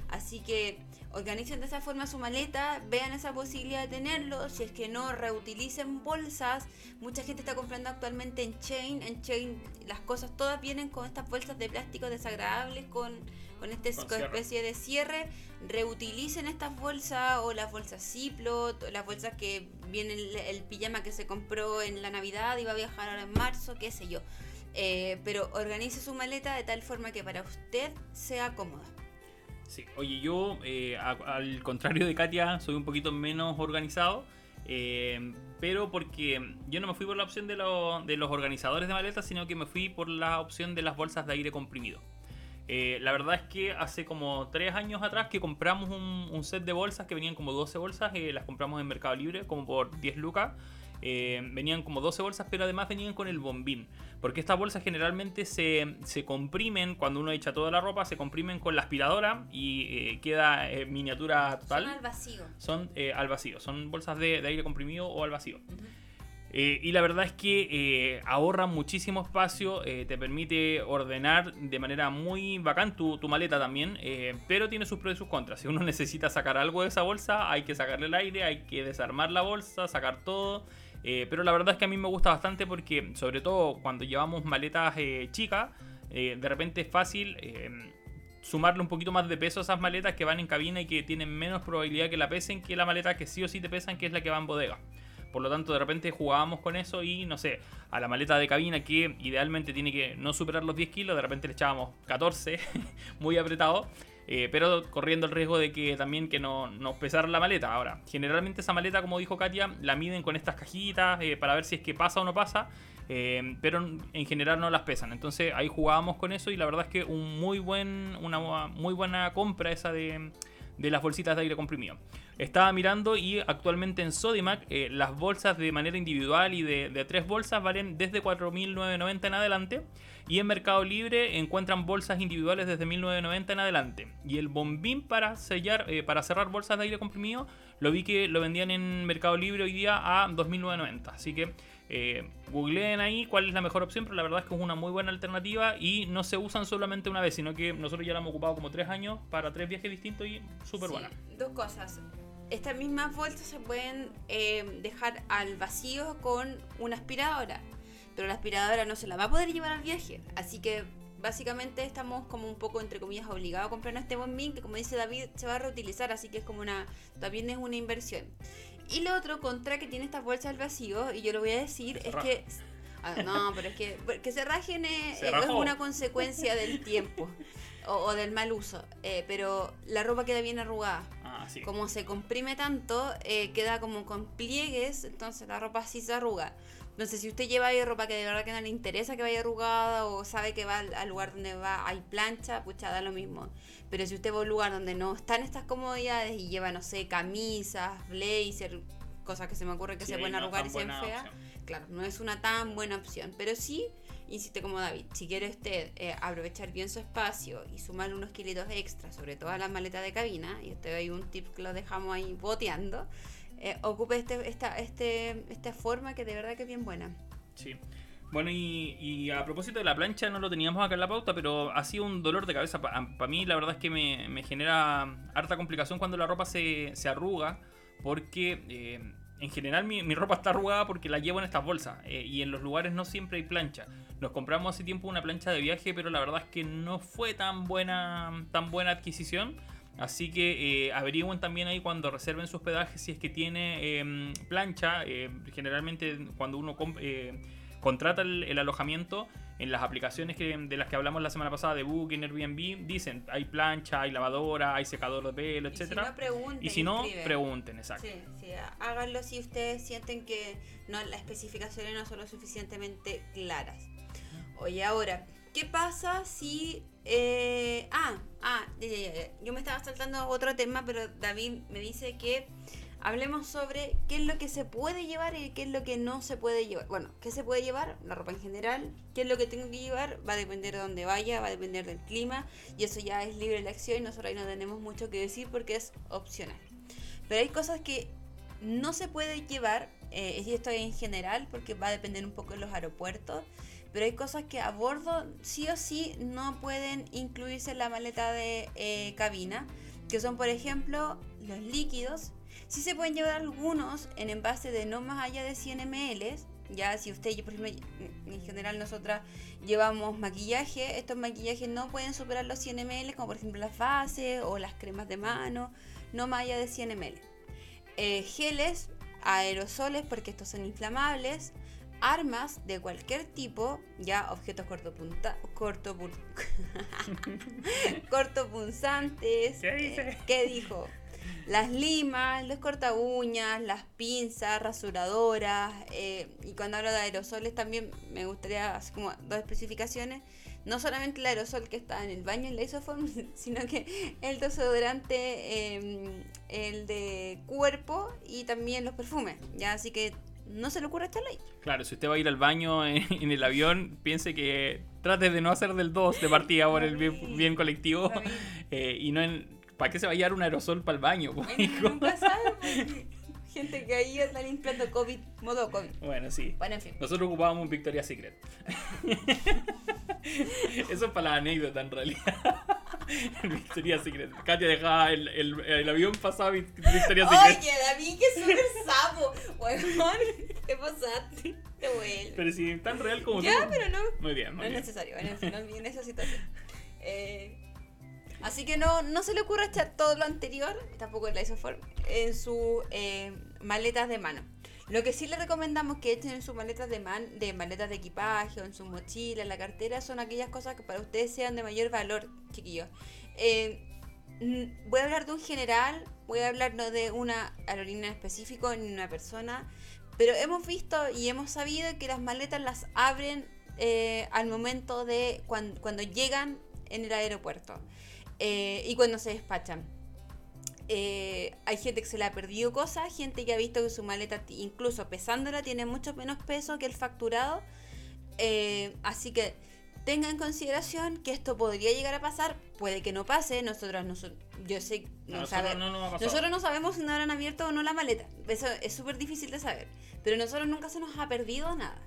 Así que organicen de esa forma su maleta, vean esa posibilidad de tenerlo. Si es que no, reutilicen bolsas. Mucha gente está comprando actualmente en Chain. En Chain las cosas todas vienen con estas bolsas de plástico desagradables, con, con esta especie de cierre. Reutilicen estas bolsas o las bolsas Ziploc, las bolsas que viene el, pijama que se compró en la Navidad y va a viajar ahora en marzo, qué sé yo. Eh, pero organice su maleta de tal forma que para usted sea cómoda. Sí, oye, yo eh, al contrario de Katia soy un poquito menos organizado, eh, pero porque yo no me fui por la opción de, los organizadores de maletas, sino que me fui por la opción de las bolsas de aire comprimido. Eh, la verdad es que hace como tres años atrás que compramos un, un set de bolsas que venían como 12 bolsas, las compramos en Mercado Libre como por 10 lucas. Eh, venían como 12 bolsas, pero además venían con el bombín. Porque estas bolsas generalmente se, se comprimen, cuando uno echa toda la ropa, se comprimen con la aspiradora y eh, queda miniatura total. Son al vacío. Son eh, al vacío, son bolsas de, aire comprimido o al vacío. y la verdad es que ahorra muchísimo espacio, te permite ordenar de manera muy bacán tu, tu maleta también, pero tiene sus pros y sus contras. Si uno necesita sacar algo de esa bolsa, hay que sacarle el aire, hay que desarmar la bolsa, sacar todo. Eh, pero la verdad es que a mí me gusta bastante porque, sobre todo cuando llevamos maletas eh, chicas, eh, de repente es fácil sumarle un poquito más de peso a esas maletas que van en cabina y que tienen menos probabilidad que la pesen que la maleta que sí o sí te pesan, que es la que va en bodega. Por lo tanto, de repente jugábamos con eso y, no sé, a la maleta de cabina que idealmente tiene que no superar los 10 kilos, de repente le echábamos 14, muy apretado. Eh, pero corriendo el riesgo de que también que no, nos pesara la maleta. Ahora, generalmente esa maleta, como dijo Katia, la miden con estas cajitas eh, para ver si es que pasa o no pasa, eh, pero en general no las pesan. Entonces ahí jugábamos con eso y la verdad es que un muy buen, una muy buena compra esa de, de las bolsitas de aire comprimido. Estaba mirando y actualmente en Sodimac las bolsas de manera individual y de, de tres bolsas valen desde 4.990 en adelante. Y en Mercado Libre encuentran bolsas individuales desde 1990 en adelante. Y el bombín para sellar, eh, para cerrar bolsas de aire comprimido, lo vi que lo vendían en Mercado Libre hoy día a 2.990. Así que eh, googleen ahí cuál es la mejor opción, pero la verdad es que es una muy buena alternativa y no se usan solamente una vez, sino que nosotros ya la hemos ocupado como tres años para tres viajes distintos y súper buena. Dos cosas. Estas mismas bolsas se pueden eh, dejar al vacío con una aspiradora pero la aspiradora no se la va a poder llevar al viaje. Así que básicamente estamos como un poco, entre comillas, obligados a comprar este bombín que como dice David se va a reutilizar, así que es como una, también es una inversión. Y lo otro contra que tiene estas bolsas al vacío, y yo lo voy a decir, es que... Ah, no, pero es que, que se rajen es, una consecuencia del tiempo o, del mal uso. Eh, pero la ropa queda bien arrugada. Ah, como se comprime tanto, eh, queda como con pliegues, entonces la ropa sí se arruga. No sé si usted lleva ahí ropa que de verdad que no le interesa que vaya arrugada o sabe que va al, lugar donde va hay plancha, pucha, da lo mismo. Pero si usted va a un lugar donde no están estas comodidades y lleva, no sé, camisas, blazer, cosas que se me ocurre que se pueden arrugar y sean feas, claro, no es una tan buena opción. Pero sí, insiste como David, si quiere usted eh, aprovechar bien su espacio y sumar unos kilitos extra, sobre todo a la maleta de cabina, y usted hay un tip que lo dejamos ahí boteando eh, ocupe este, esta, este, esta forma que de verdad que es bien buena. Sí. Bueno, y, a propósito de la plancha, no lo teníamos acá en la pauta, pero ha sido un dolor de cabeza. Para mí, la verdad es que me, genera harta complicación cuando la ropa se, arruga, porque eh, en general mi, ropa está arrugada porque la llevo en estas bolsas, eh, y en los lugares no siempre hay plancha. Nos compramos hace tiempo una plancha de viaje, pero la verdad es que no fue tan buena, tan buena adquisición. Así que eh, averigüen también ahí cuando reserven sus hospedaje si es que tiene em, plancha. Eh, generalmente cuando uno eh, contrata el, alojamiento en las aplicaciones que, de las que hablamos la semana pasada de Booking, Airbnb, dicen hay plancha, hay lavadora, hay secador de pelo, etc. Y si no, pregunten, exacto. Sí, sí, háganlo si ustedes sienten que no, las especificaciones no son lo suficientemente claras. Oye, ahora, ¿qué pasa si eh, ah, ah, yo me estaba saltando otro tema, pero David me dice que hablemos sobre qué es lo que se puede llevar y qué es lo que no se puede llevar. Bueno, qué se puede llevar, la ropa en general, qué es lo que tengo que llevar, va a depender de dónde vaya, va a depender del clima. Y eso ya es libre elección y nosotros ahí no tenemos mucho que decir porque es opcional. Pero hay cosas que no se puede llevar, eh, y esto en general porque va a depender un poco de los aeropuertos, pero hay cosas que a bordo sí o sí no pueden incluirse en la maleta de eh, cabina, que son por ejemplo los líquidos, Sí se pueden llevar algunos en envase de no más allá de 100 ml. Ya si usted, por ejemplo, en general nosotras llevamos maquillaje, estos maquillajes no pueden superar los 100 ml, como por ejemplo las bases o las cremas de mano, no más allá de 100 ml. Eh, geles, aerosoles, porque estos son inflamables, armas de cualquier tipo, ya objetos cortopunta, cortopunzantes. ¿Qué, dice? ¿Qué dijo? las limas, los corta uñas, las pinzas, rasuradoras. Eh, y cuando hablo de aerosoles también me gustaría hacer como dos especificaciones. No solamente el aerosol que está en el baño, en la isoform, sino que el desodorante, em, el de cuerpo y también los perfumes. Ya, así que no se le ocurre esta ley. Claro, si usted va a ir al baño en, el avión, piense que trate de no hacer del 2 de partida por el bien, bien colectivo eh, y no en, ¿Para qué se va a llevar un aerosol para el baño? nunca sabe. Gente que ahí está limpiando COVID, modo COVID. Bueno, sí. Bueno, en fin. Nosotros ocupábamos un Victoria's Secret. Eso es para la anécdota en realidad. el Victoria's Secret. Katia dejaba el, el, el avión pasado Victoria's Secret. Oye, David, que es súper sapo. Huevón, ¿qué pasaste? Te vuelve. Pero si tan real como Ya, pero no. Muy bien, muy No es necesario. Bueno, en fin, no olviden esa situación. Eh. Así que no, no se le ocurra echar todo lo anterior, tampoco el isoform, en sus eh, maletas de mano. Lo que sí le recomendamos que echen en sus maletas de, man, de maletas de equipaje o en su mochila, en la cartera, son aquellas cosas que para ustedes sean de mayor valor, chiquillos. Eh, voy a hablar de un general, voy a hablar no de una aerolínea en específico ni una persona, pero hemos visto y hemos sabido que las maletas las abren eh, al momento de cuando llegan en el aeropuerto. Eh, y cuando se despachan. Eh, hay gente que se le ha perdido cosas, gente que ha visto que su maleta, incluso pesándola, tiene mucho menos peso que el facturado. Eh, así que tengan en consideración que esto podría llegar a pasar, puede que no pase, nosotros no, yo sé, no nosotros, nosotros no sabemos si no habrán abierto o no la maleta, eso es súper difícil de saber, pero nosotros nunca se nos ha perdido nada,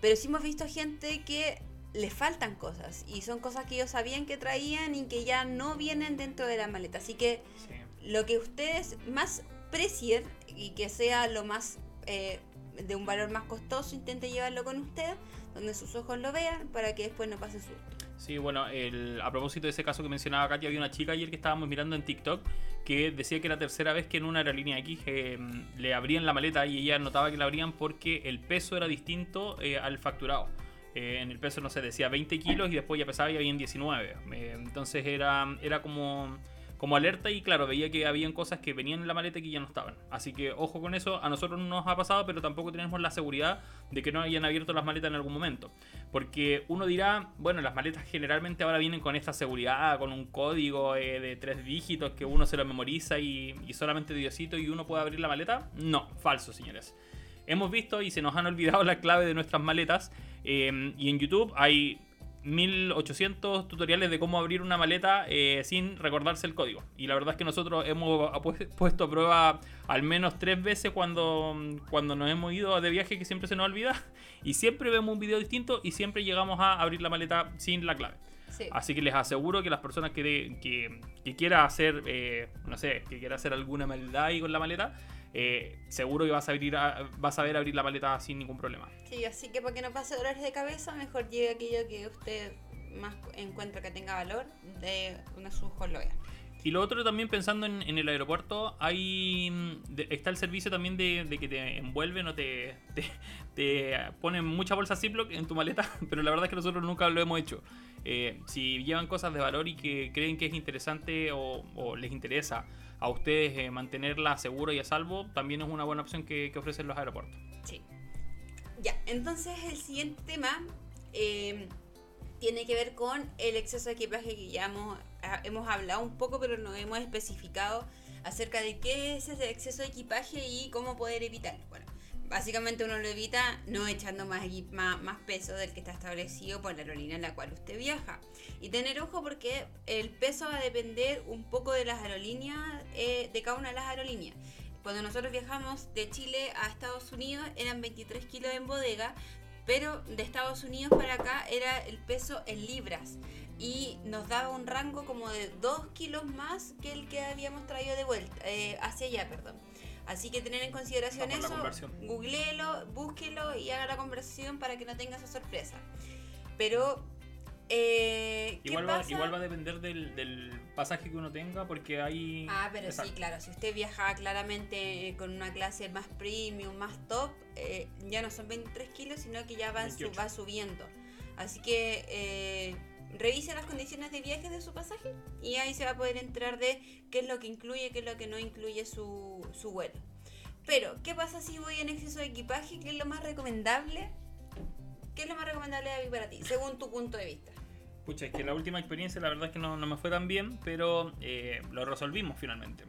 pero sí hemos visto gente que les faltan cosas y son cosas que ellos sabían que traían y que ya no vienen dentro de la maleta. Así que lo que ustedes más precien y que sea lo más eh, de un valor más costoso, intente llevarlo con usted, donde sus ojos lo vean, para que después no pase susto. Sí, bueno, el, a propósito de ese caso que mencionaba Katia, había una chica ayer que estábamos mirando en TikTok que decía que era la tercera vez que en una aerolínea X eh, le abrían la maleta y ella notaba que la abrían porque el peso era distinto eh, al facturado. Eh, en el peso, no sé, decía 20 kilos y después ya pesaba y había en 19. Eh, entonces era, era como, como alerta y claro, veía que habían cosas que venían en la maleta que ya no estaban. Así que ojo con eso, a nosotros no nos ha pasado, pero tampoco tenemos la seguridad de que no hayan abierto las maletas en algún momento. Porque uno dirá, bueno, las maletas generalmente ahora vienen con esta seguridad, con un código eh, de tres dígitos que uno se lo memoriza y solamente Diosito y uno puede abrir la maleta. No, falso, señores. Hemos visto y se nos han olvidado la clave de nuestras maletas Em, y en YouTube hay 1800 tutoriales de cómo abrir una maleta eh, sin recordarse el código. Y la verdad es que nosotros hemos puesto a prueba al menos tres veces cuando, cuando nos hemos ido de viaje que siempre se nos olvida. Y siempre vemos un video distinto y siempre llegamos a abrir la maleta sin la clave. Así que les aseguro que las personas que, que, que quiera hacer, eh, no sé, que quiera hacer alguna maldad ahí con la maleta, eh, seguro que vas a, abrir vas a ver abrir la maleta sin ningún problema. Sí, así que para que no pase dolores de cabeza, mejor lleve aquello que usted más encuentra que tenga valor de una sus Y lo otro también pensando en, el aeropuerto, hay está el servicio también de, que te envuelven o te, te, ponen mucha bolsa Ziploc en tu maleta, pero la verdad es que nosotros nunca lo hemos hecho. Eh, si llevan cosas de valor y que creen que es interesante o les interesa a ustedes eh, mantenerla segura y a salvo, también es una buena opción que, ofrecen los aeropuertos. Sí. Ya, entonces el siguiente tema em, tiene que ver con el exceso de equipaje que ya hemos, hablado un poco, pero no hemos especificado acerca de qué es ese exceso de equipaje y cómo poder evitarlo. Bueno, básicamente uno lo evita no echando más, más, peso del que está establecido por la aerolínea en la cual usted viaja. Y tener ojo porque el peso va a depender un poco de las aerolíneas, eh, de cada una de las aerolíneas. Cuando nosotros viajamos de Chile a Estados Unidos eran 23 kilos en bodega, pero de Estados Unidos para acá era el peso en libras y nos daba un rango como de 2 kilos más que el que habíamos traído de vuelta, eh, hacia allá, perdón. Así que tener en consideración eso, googleelo, búsquelo y haga la conversación para que no tenga esa sorpresa. Pero eh, igual, Va, igual va a depender del, pasaje que uno tenga porque hay... Ah, pero sí, claro, si usted viaja claramente eh, con una clase más premium, más top, eh, ya no son 23 kilos, sino que ya va, va subiendo. Así que eh, revise las condiciones de viaje de su pasaje y ahí se va a poder entrar de qué es lo que incluye, qué es lo que no incluye su, su vuelo. Pero, ¿qué pasa si voy en exceso de equipaje? ¿Qué es lo más recomendable? ¿Qué es lo más recomendable David para ti, según tu punto de vista? Pucha, es que la última experiencia la verdad es que no, me fue tan bien, pero eh, lo resolvimos finalmente.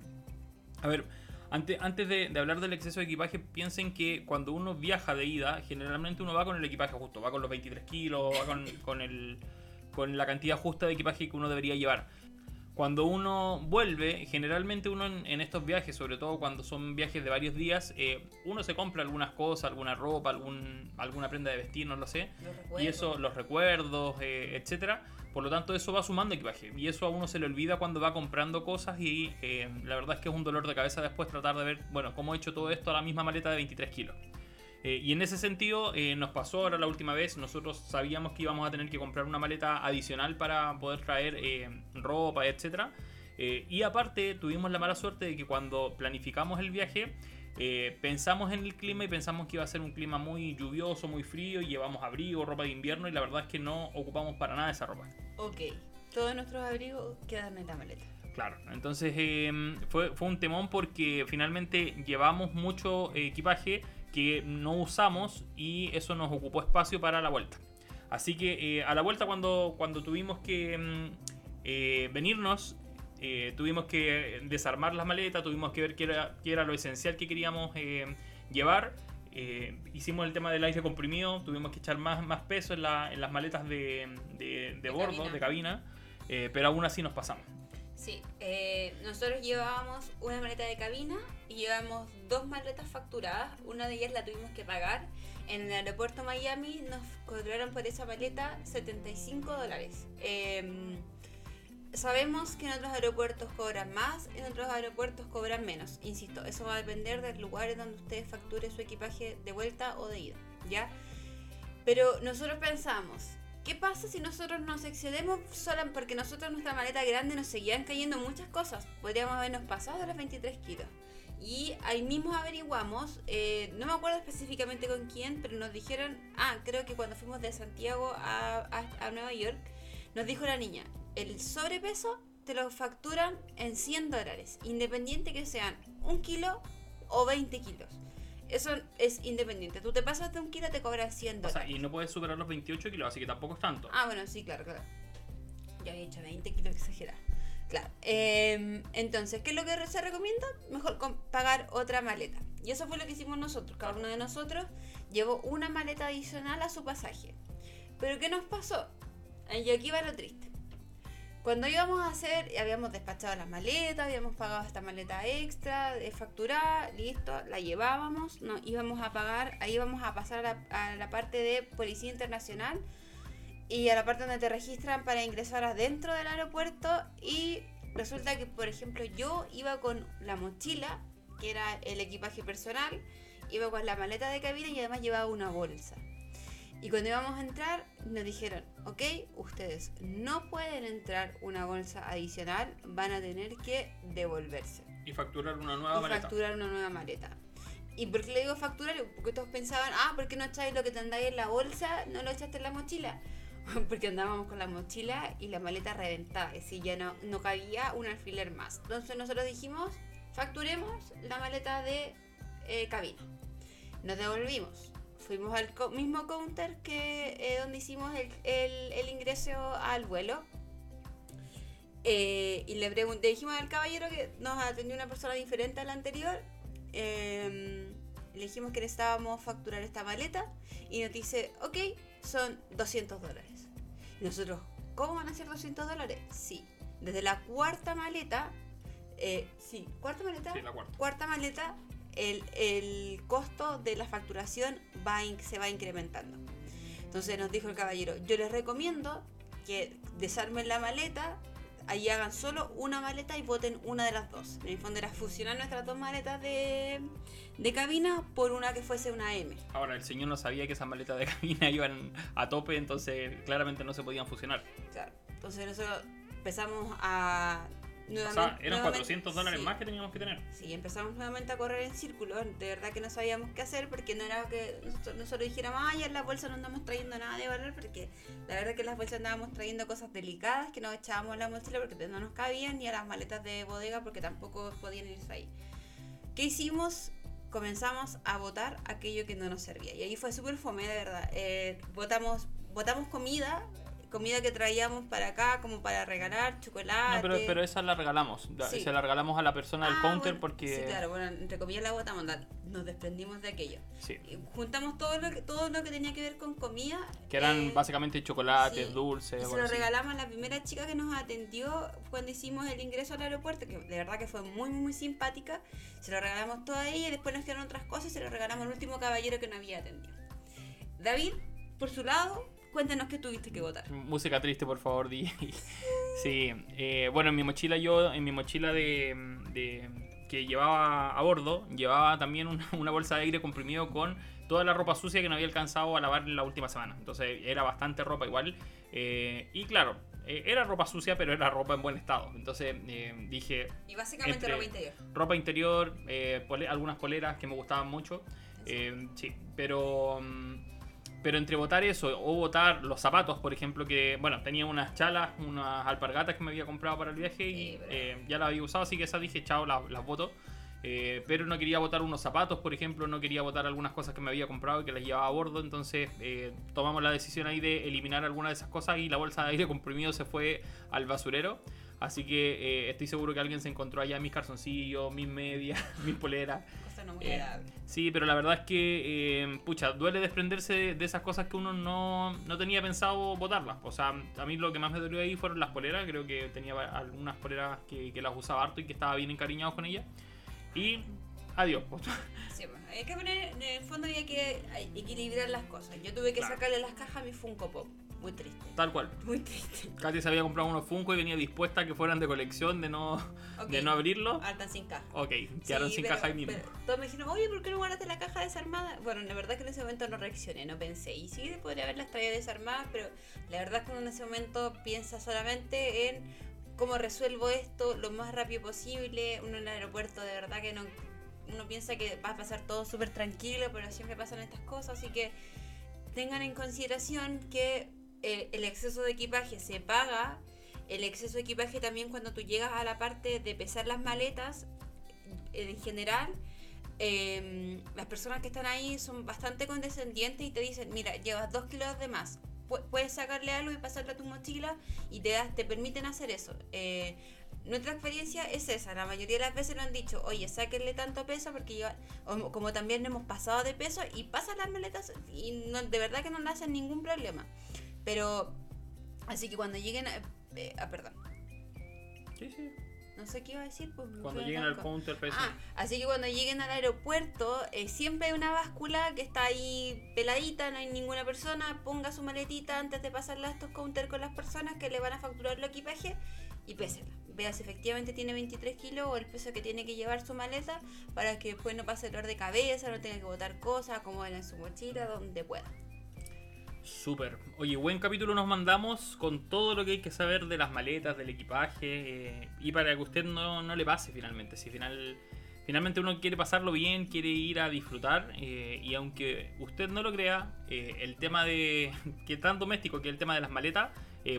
A ver, antes, antes de, hablar del exceso de equipaje, piensen que cuando uno viaja de ida, generalmente uno va con el equipaje justo, va con los 23 kilos, va con, el, con la cantidad justa de equipaje que uno debería llevar. Cuando uno vuelve, generalmente uno en, estos viajes, sobre todo cuando son viajes de varios días, eh, uno se compra algunas cosas, alguna ropa, algún, alguna prenda de vestir, no lo sé. y eso, los recuerdos, eh, etcétera. Por lo tanto, eso va sumando equipaje. Y eso a uno se le olvida cuando va comprando cosas. Y eh, la verdad es que es un dolor de cabeza después tratar de ver, bueno, cómo he hecho todo esto a la misma maleta de 23 kilos. Eh, y en ese sentido eh, nos pasó ahora la última vez, nosotros sabíamos que íbamos a tener que comprar una maleta adicional para poder traer eh, ropa, etc. y aparte tuvimos la mala suerte de que cuando planificamos el viaje, pensamos en el clima y pensamos que iba a ser un clima muy lluvioso, muy frío, y llevamos abrigo, ropa de invierno y la verdad es que no ocupamos para nada esa ropa. Ok, todos nuestros abrigos quedan en la maleta. Claro, entonces fue, fue un temón porque finalmente llevamos mucho equipaje que no usamos y eso nos ocupó espacio para la vuelta. Así que eh, a la vuelta cuando, cuando tuvimos que mm, eh, venirnos, eh, tuvimos que desarmar las maletas, tuvimos que ver qué era, qué era lo esencial que queríamos llevar. hicimos el tema del aire comprimido, tuvimos que echar más, más peso en, las maletas de, de, bordo, de cabina, pero aún así nos pasamos. Sí, eh, nosotros llevábamos una maleta de cabina y llevamos dos maletas facturadas. Una de ellas la tuvimos que pagar. En el aeropuerto Miami nos cobraron por esa maleta 75 dólares. Em, sabemos que en otros aeropuertos cobran más, en otros aeropuertos cobran menos. Insisto, eso va a depender del lugar en donde usted facture su equipaje de vuelta o de ida, ¿ya? Pero nosotros pensamos, ¿Qué pasa si nosotros nos excedemos solo porque nosotros nuestra maleta grande nos seguían cayendo muchas cosas? Podríamos habernos pasado de los 23 kilos. Y ahí mismo averiguamos, eh, no me acuerdo específicamente con quién, pero nos dijeron, ah, creo que cuando fuimos de Santiago a, a, Nueva York, nos dijo la niña, el sobrepeso te lo facturan en 100 dólares, independiente que sean un kilo o 20 kilos. Eso es independiente. Tú te pasas de un kilo, te cobran 100 dólares. O sea, y no puedes superar los 28 kilos, así que tampoco es tanto. Ah, bueno, sí, claro, claro. Ya había hecho 20 kilos, exagerado. Claro. Em, entonces, ¿qué es lo que se recomienda? Mejor pagar otra maleta. Y eso fue lo que hicimos nosotros. Cada uno de nosotros llevó una maleta adicional a su pasaje. Pero ¿qué nos pasó? Y aquí va lo triste. Cuando íbamos a hacer, habíamos despachado las maletas, habíamos pagado esta maleta extra, de facturar, listo, la llevábamos, no, íbamos a pagar, ahí íbamos a pasar a la, parte de Policía Internacional y a la parte donde te registran para ingresar adentro del aeropuerto y resulta que, por ejemplo, yo iba con la mochila, que era el equipaje personal, iba con la maleta de cabina y además llevaba una bolsa. Y cuando íbamos a entrar, nos dijeron, ok, ustedes no pueden entrar una bolsa adicional, van a tener que devolverse. Y facturar una nueva y maleta. facturar una nueva maleta. ¿Y por qué le digo facturar? Porque todos pensaban, ah, ¿por qué no echáis lo que te andáis en la bolsa? ¿No lo echaste en la mochila? Porque andábamos con la mochila y la maleta reventada. Es decir, ya no, no cabía un alfiler más. Entonces nosotros dijimos, facturemos la maleta de eh, cabina. Nos devolvimos fuimos al mismo counter que eh, donde hicimos el, ingreso al vuelo. Eh, y le, pregunté, dijimos al caballero que nos atendió una persona diferente a la anterior. eh, le dijimos que necesitábamos facturar esta maleta. Y nos dice, ok, son 200 dólares. Y nosotros, ¿cómo van a ser 200 dólares? Sí, desde la cuarta maleta, eh, sí, cuarta maleta, Sí, la cuarta. cuarta maleta, el, el costo de la facturación va in- se va incrementando. Entonces nos dijo el caballero, yo les recomiendo que desarmen la maleta, ahí hagan solo una maleta y voten una de las dos. En el fondo era fusionar nuestras dos maletas de, de cabina por una que fuese una M. Ahora, el señor no sabía que esas maletas de cabina iban a tope, entonces claramente no se podían fusionar. Claro. Entonces nosotros empezamos a... O sea, eran nuevamente- 400 dólares sí. más que teníamos que tener. Sí, empezamos nuevamente a correr en círculos. De verdad que no sabíamos qué hacer porque no era que nosotros, nosotros dijéramos, ah, ya en la bolsa no andamos trayendo nada de valor porque la verdad que en las bolsas andábamos trayendo cosas delicadas que nos echábamos en la mochila porque no nos cabían ni a las maletas de bodega porque tampoco podían irse ahí. ¿Qué hicimos? Comenzamos a votar aquello que no nos servía. Y ahí fue súper fome, de verdad. Eh, votamos, votamos comida, comida que traíamos para acá como para regalar, chocolate. No, pero, pero esa la regalamos. La- Sí. Se la regalamos a la persona del Ah, counter bueno, porque. Sí, claro, bueno, entre comillas la botamos, nos desprendimos de aquello. sí, Y Juntamos todo lo que, todo lo que tenía que ver con comida. que eran eh, básicamente chocolates, sí. dulces. Y se lo regalamos a la primera chica que nos atendió cuando hicimos el ingreso al aeropuerto, que de verdad que fue muy, muy simpática. Se lo regalamos todo a ella y después nos quedaron otras cosas y se lo regalamos al último caballero que nos había atendido. David, por su lado, cuéntanos qué tuviste que votar. Música triste, por favor, DJ. Sí, eh, bueno, en mi mochila yo, en mi mochila de, de- que llevaba a bordo, llevaba también una, una bolsa de aire comprimido con toda la ropa sucia que no había alcanzado a lavar en la última semana. Entonces era bastante ropa igual. eh, y claro, eh, era ropa sucia, pero era ropa en buen estado. Entonces eh, dije, Y básicamente Entre- ropa interior. ropa interior, pole- algunas poleras que me gustaban mucho. Sí, pero. mm, Pero entre votar eso o votar los zapatos, por ejemplo, que, bueno, tenía unas chalas, unas alpargatas que me había comprado para el viaje y Sí, eh, ya las había usado, así que esas dije, chao, las, las voto. Eh, pero no quería votar unos zapatos, por ejemplo, no quería votar algunas cosas que me había comprado y que las llevaba a bordo, entonces eh, tomamos la decisión ahí de eliminar algunas de esas cosas y la bolsa de aire comprimido se fue al basurero. Así que eh, estoy seguro que alguien se encontró allá mis calzoncillos, mis medias, mis poleras. Eh. Sí, pero la verdad es que, eh, pucha, duele desprenderse de, esas cosas que uno no, no tenía pensado botarlas. O sea, a mí lo que más me dolió ahí fueron las poleras. Creo que tenía algunas poleras que, que las usaba harto y que estaba bien encariñado con ellas. Y adiós. pues. Sí, bueno, hay que poner, en el fondo había que equilibrar las cosas. Yo tuve que Claro. sacarle las cajas a mi Funko Pop. Muy triste. Tal cual. Muy triste. Katy se había comprado unos Funko y venía dispuesta a que fueran de colección, de no, Ok. de no abrirlo. Altan sin caja. Ok, quedaron Sí, sin pero- caja ahí mismo. todos me dijeron, oye, ¿por qué no guardaste la caja desarmada? Bueno, la verdad que en ese momento no reaccioné, no pensé. Y sí, podría haberlas traído desarmadas, pero la verdad es que uno en ese momento piensa solamente en cómo resuelvo esto lo más rápido posible. Uno en el aeropuerto, de verdad que no. Uno piensa que va a pasar todo súper tranquilo, pero siempre pasan estas cosas, así que tengan en consideración que eh, el exceso de equipaje se paga. El exceso de equipaje también cuando tú llegas a la parte de pesar las maletas, en general, eh, las personas que están ahí son bastante condescendientes y te dicen, mira, llevas dos kilos de más. Pu- Puedes sacarle algo y pasarle a tu mochila y te, das- te permiten hacer eso. Eh, nuestra experiencia es esa. La mayoría de las veces lo han dicho, oye, sáquenle tanto peso porque lleva, o- como también hemos pasado de peso y pasan las maletas y no- de verdad que no le hacen ningún problema. Pero, así que cuando lleguen a... eh, ah, perdón. Sí, sí. No sé qué iba a decir. Pues, Cuando lleguen al counter, parece- Ah, así que cuando lleguen al aeropuerto, eh, siempre hay una báscula que está ahí peladita, no hay ninguna persona. Ponga su maletita antes de pasarla a estos counter con las personas que le van a facturar el equipaje y pésela. Vea si efectivamente tiene 23 kilos o el peso que tiene que llevar su maleta para que después no pase dolor de cabeza, no tenga que botar cosas, como en su mochila, donde pueda. Súper. Oye, buen capítulo nos mandamos con todo lo que hay que saber de las maletas, del equipaje eh, y para que usted no, no le pase finalmente. Si final, finalmente uno quiere pasarlo bien, quiere ir a disfrutar eh, y aunque usted no lo crea, eh, el tema de que tan doméstico que el tema de las maletas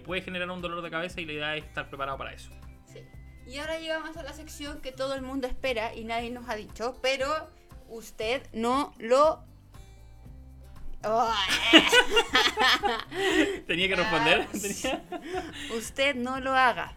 puede generar un dolor de cabeza y la idea es estar preparado para eso. Sí. Y ahora llegamos a la sección que todo el mundo espera y nadie nos ha dicho, pero usted no lo... Oh, Tenía que responder. Tenía- usted no lo haga.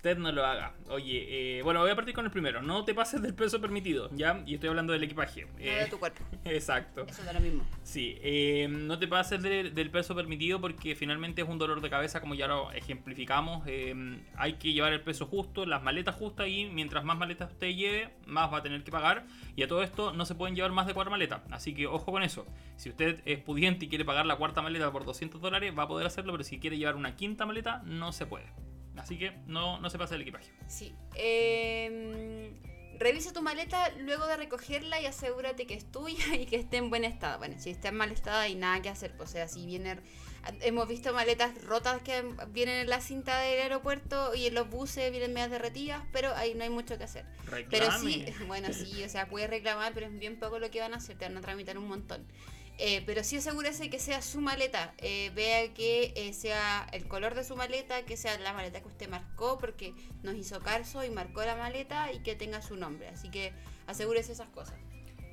Usted no lo haga. Oye, eh, bueno, voy a partir con el primero. No te pases del peso permitido, ¿ya? Y estoy hablando del equipaje. No de tu cuerpo. Exacto. Eso da lo mismo. Sí, eh, no te pases de- del peso permitido porque finalmente es un dolor de cabeza, como ya lo ejemplificamos. Eh, hay que llevar el peso justo, las maletas justas y mientras más maletas usted lleve, más va a tener que pagar. Y a todo esto no se pueden llevar más de cuatro maletas. Así que ojo con eso. Si usted es pudiente y quiere pagar la cuarta maleta por 200 dólares, va a poder hacerlo, pero si quiere llevar una quinta maleta, no se puede. Así que no, no se pase el equipaje. Sí. Eh, revisa tu maleta luego de recogerla y asegúrate que es tuya y que esté en buen estado. Bueno, si está en mal estado hay nada que hacer. O sea, si viene... Hemos visto maletas rotas que vienen en la cinta del aeropuerto y en los buses vienen medias derretidas, pero ahí no hay mucho que hacer. Pero sí, Reclame. bueno, sí, o sea, puedes reclamar, pero es bien poco lo que van a hacer, te van a tramitar un montón. Eh, pero sí asegúrese que sea su maleta, eh, vea que eh, sea el color de su maleta, que sea la maleta que usted marcó, porque nos hizo caso y marcó la maleta y que tenga su nombre. Así que asegúrese esas cosas.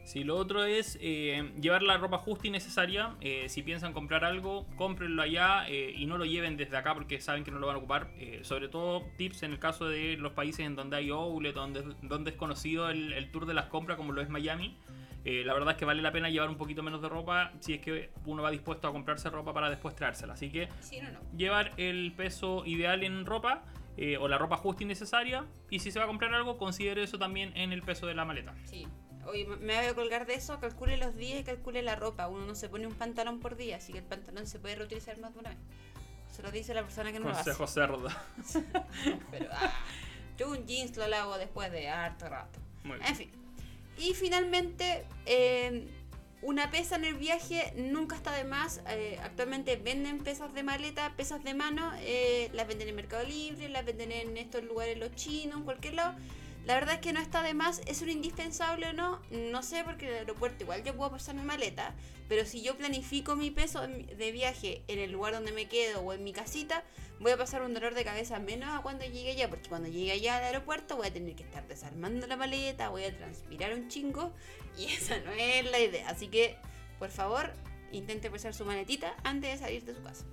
Sí, lo otro es llevar la ropa justa y necesaria. Si piensan comprar algo, cómprenlo allá y no lo lleven desde acá porque saben que no lo van a ocupar. Sobre todo tips en el caso de los países en donde hay outlet, donde, donde es conocido el, el tour de las compras como lo es Miami. Eh, la verdad es que vale la pena llevar un poquito menos de ropa si es que uno va dispuesto a comprarse ropa para después traérsela. Así que Sí, no, no. llevar el peso ideal en ropa eh, o la ropa justa y necesaria. Y si se va a comprar algo, considere eso también en el peso de la maleta. Sí. Oye, me- voy a colgar de eso, calcule los días y calcule la ropa. Uno no se pone un pantalón por día, así que el pantalón se puede reutilizar más de una vez. Se lo dice la persona que no Consejo cerdo. lo hace. Pero, ah, yo un jeans lo lavo después de harto rato. Muy bien. En fin. Y finalmente, eh, una pesa en el viaje nunca está de más. Eh, actualmente venden pesas de maleta, pesas de mano. eh, las venden en Mercado Libre, las venden en estos lugares los chinos, en cualquier lado. La verdad es que no está de más. ¿Es un indispensable o no? No sé, porque en el aeropuerto igual yo puedo pasar mi maleta. Pero si yo planifico mi peso de viaje en el lugar donde me quedo o en mi casita, voy a pasar un dolor de cabeza menos a cuando llegue allá. Porque cuando llegue allá al aeropuerto voy a tener que estar desarmando la maleta, voy a transpirar un chingo. Y esa no es la idea. Así que, por favor, intente pesar su maletita antes de salir de su casa.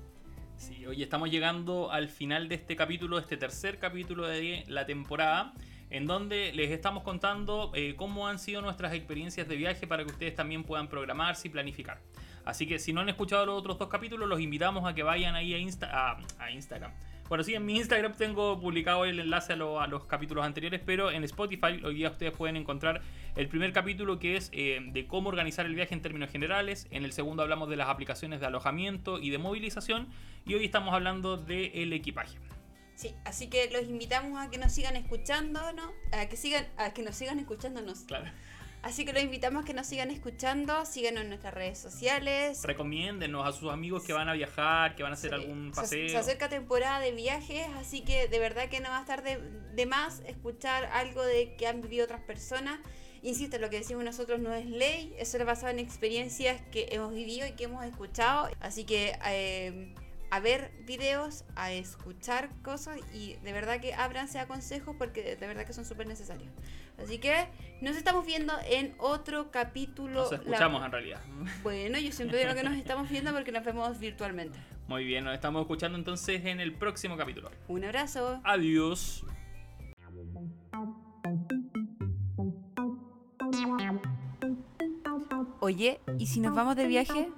Sí, hoy estamos llegando al final de este capítulo, este tercer capítulo de la temporada, en donde les estamos contando eh, cómo han sido nuestras experiencias de viaje para que ustedes también puedan programarse y planificar. Así que si no han escuchado los otros dos capítulos, los invitamos a que vayan ahí a, Insta a, Instagram. Bueno, sí, en mi Instagram tengo publicado el enlace a los capítulos anteriores, pero en Spotify hoy día ustedes pueden encontrar el primer capítulo que es eh, de cómo organizar el viaje en términos generales. En el segundo hablamos de las aplicaciones de alojamiento y de movilización. Y hoy estamos hablando del equipaje. Sí, así que los invitamos a que nos sigan escuchando, ¿no? A que sigan, a que nos sigan escuchándonos. Claro. Así que los invitamos a que nos sigan escuchando, síganos en nuestras redes sociales. Recomiéndenos a sus amigos que van a viajar, que van a hacer Sí, algún se- paseo. Se, acerca temporada de viajes, así que de verdad que no va a estar de, de más escuchar algo de que han vivido otras personas. Insisto, lo que decimos nosotros no es ley, eso es basado en experiencias que hemos vivido y que hemos escuchado. Así que eh, a ver videos, a escuchar cosas y de verdad que ábranse a consejos porque de verdad que son súper necesarios. Así que nos estamos viendo en otro capítulo. Nos La- escuchamos en realidad. Bueno, yo siempre digo que nos estamos viendo porque nos vemos virtualmente. Muy bien, nos estamos escuchando entonces en el próximo capítulo. Un abrazo. Adiós. Oye, ¿y si nos vamos de viaje?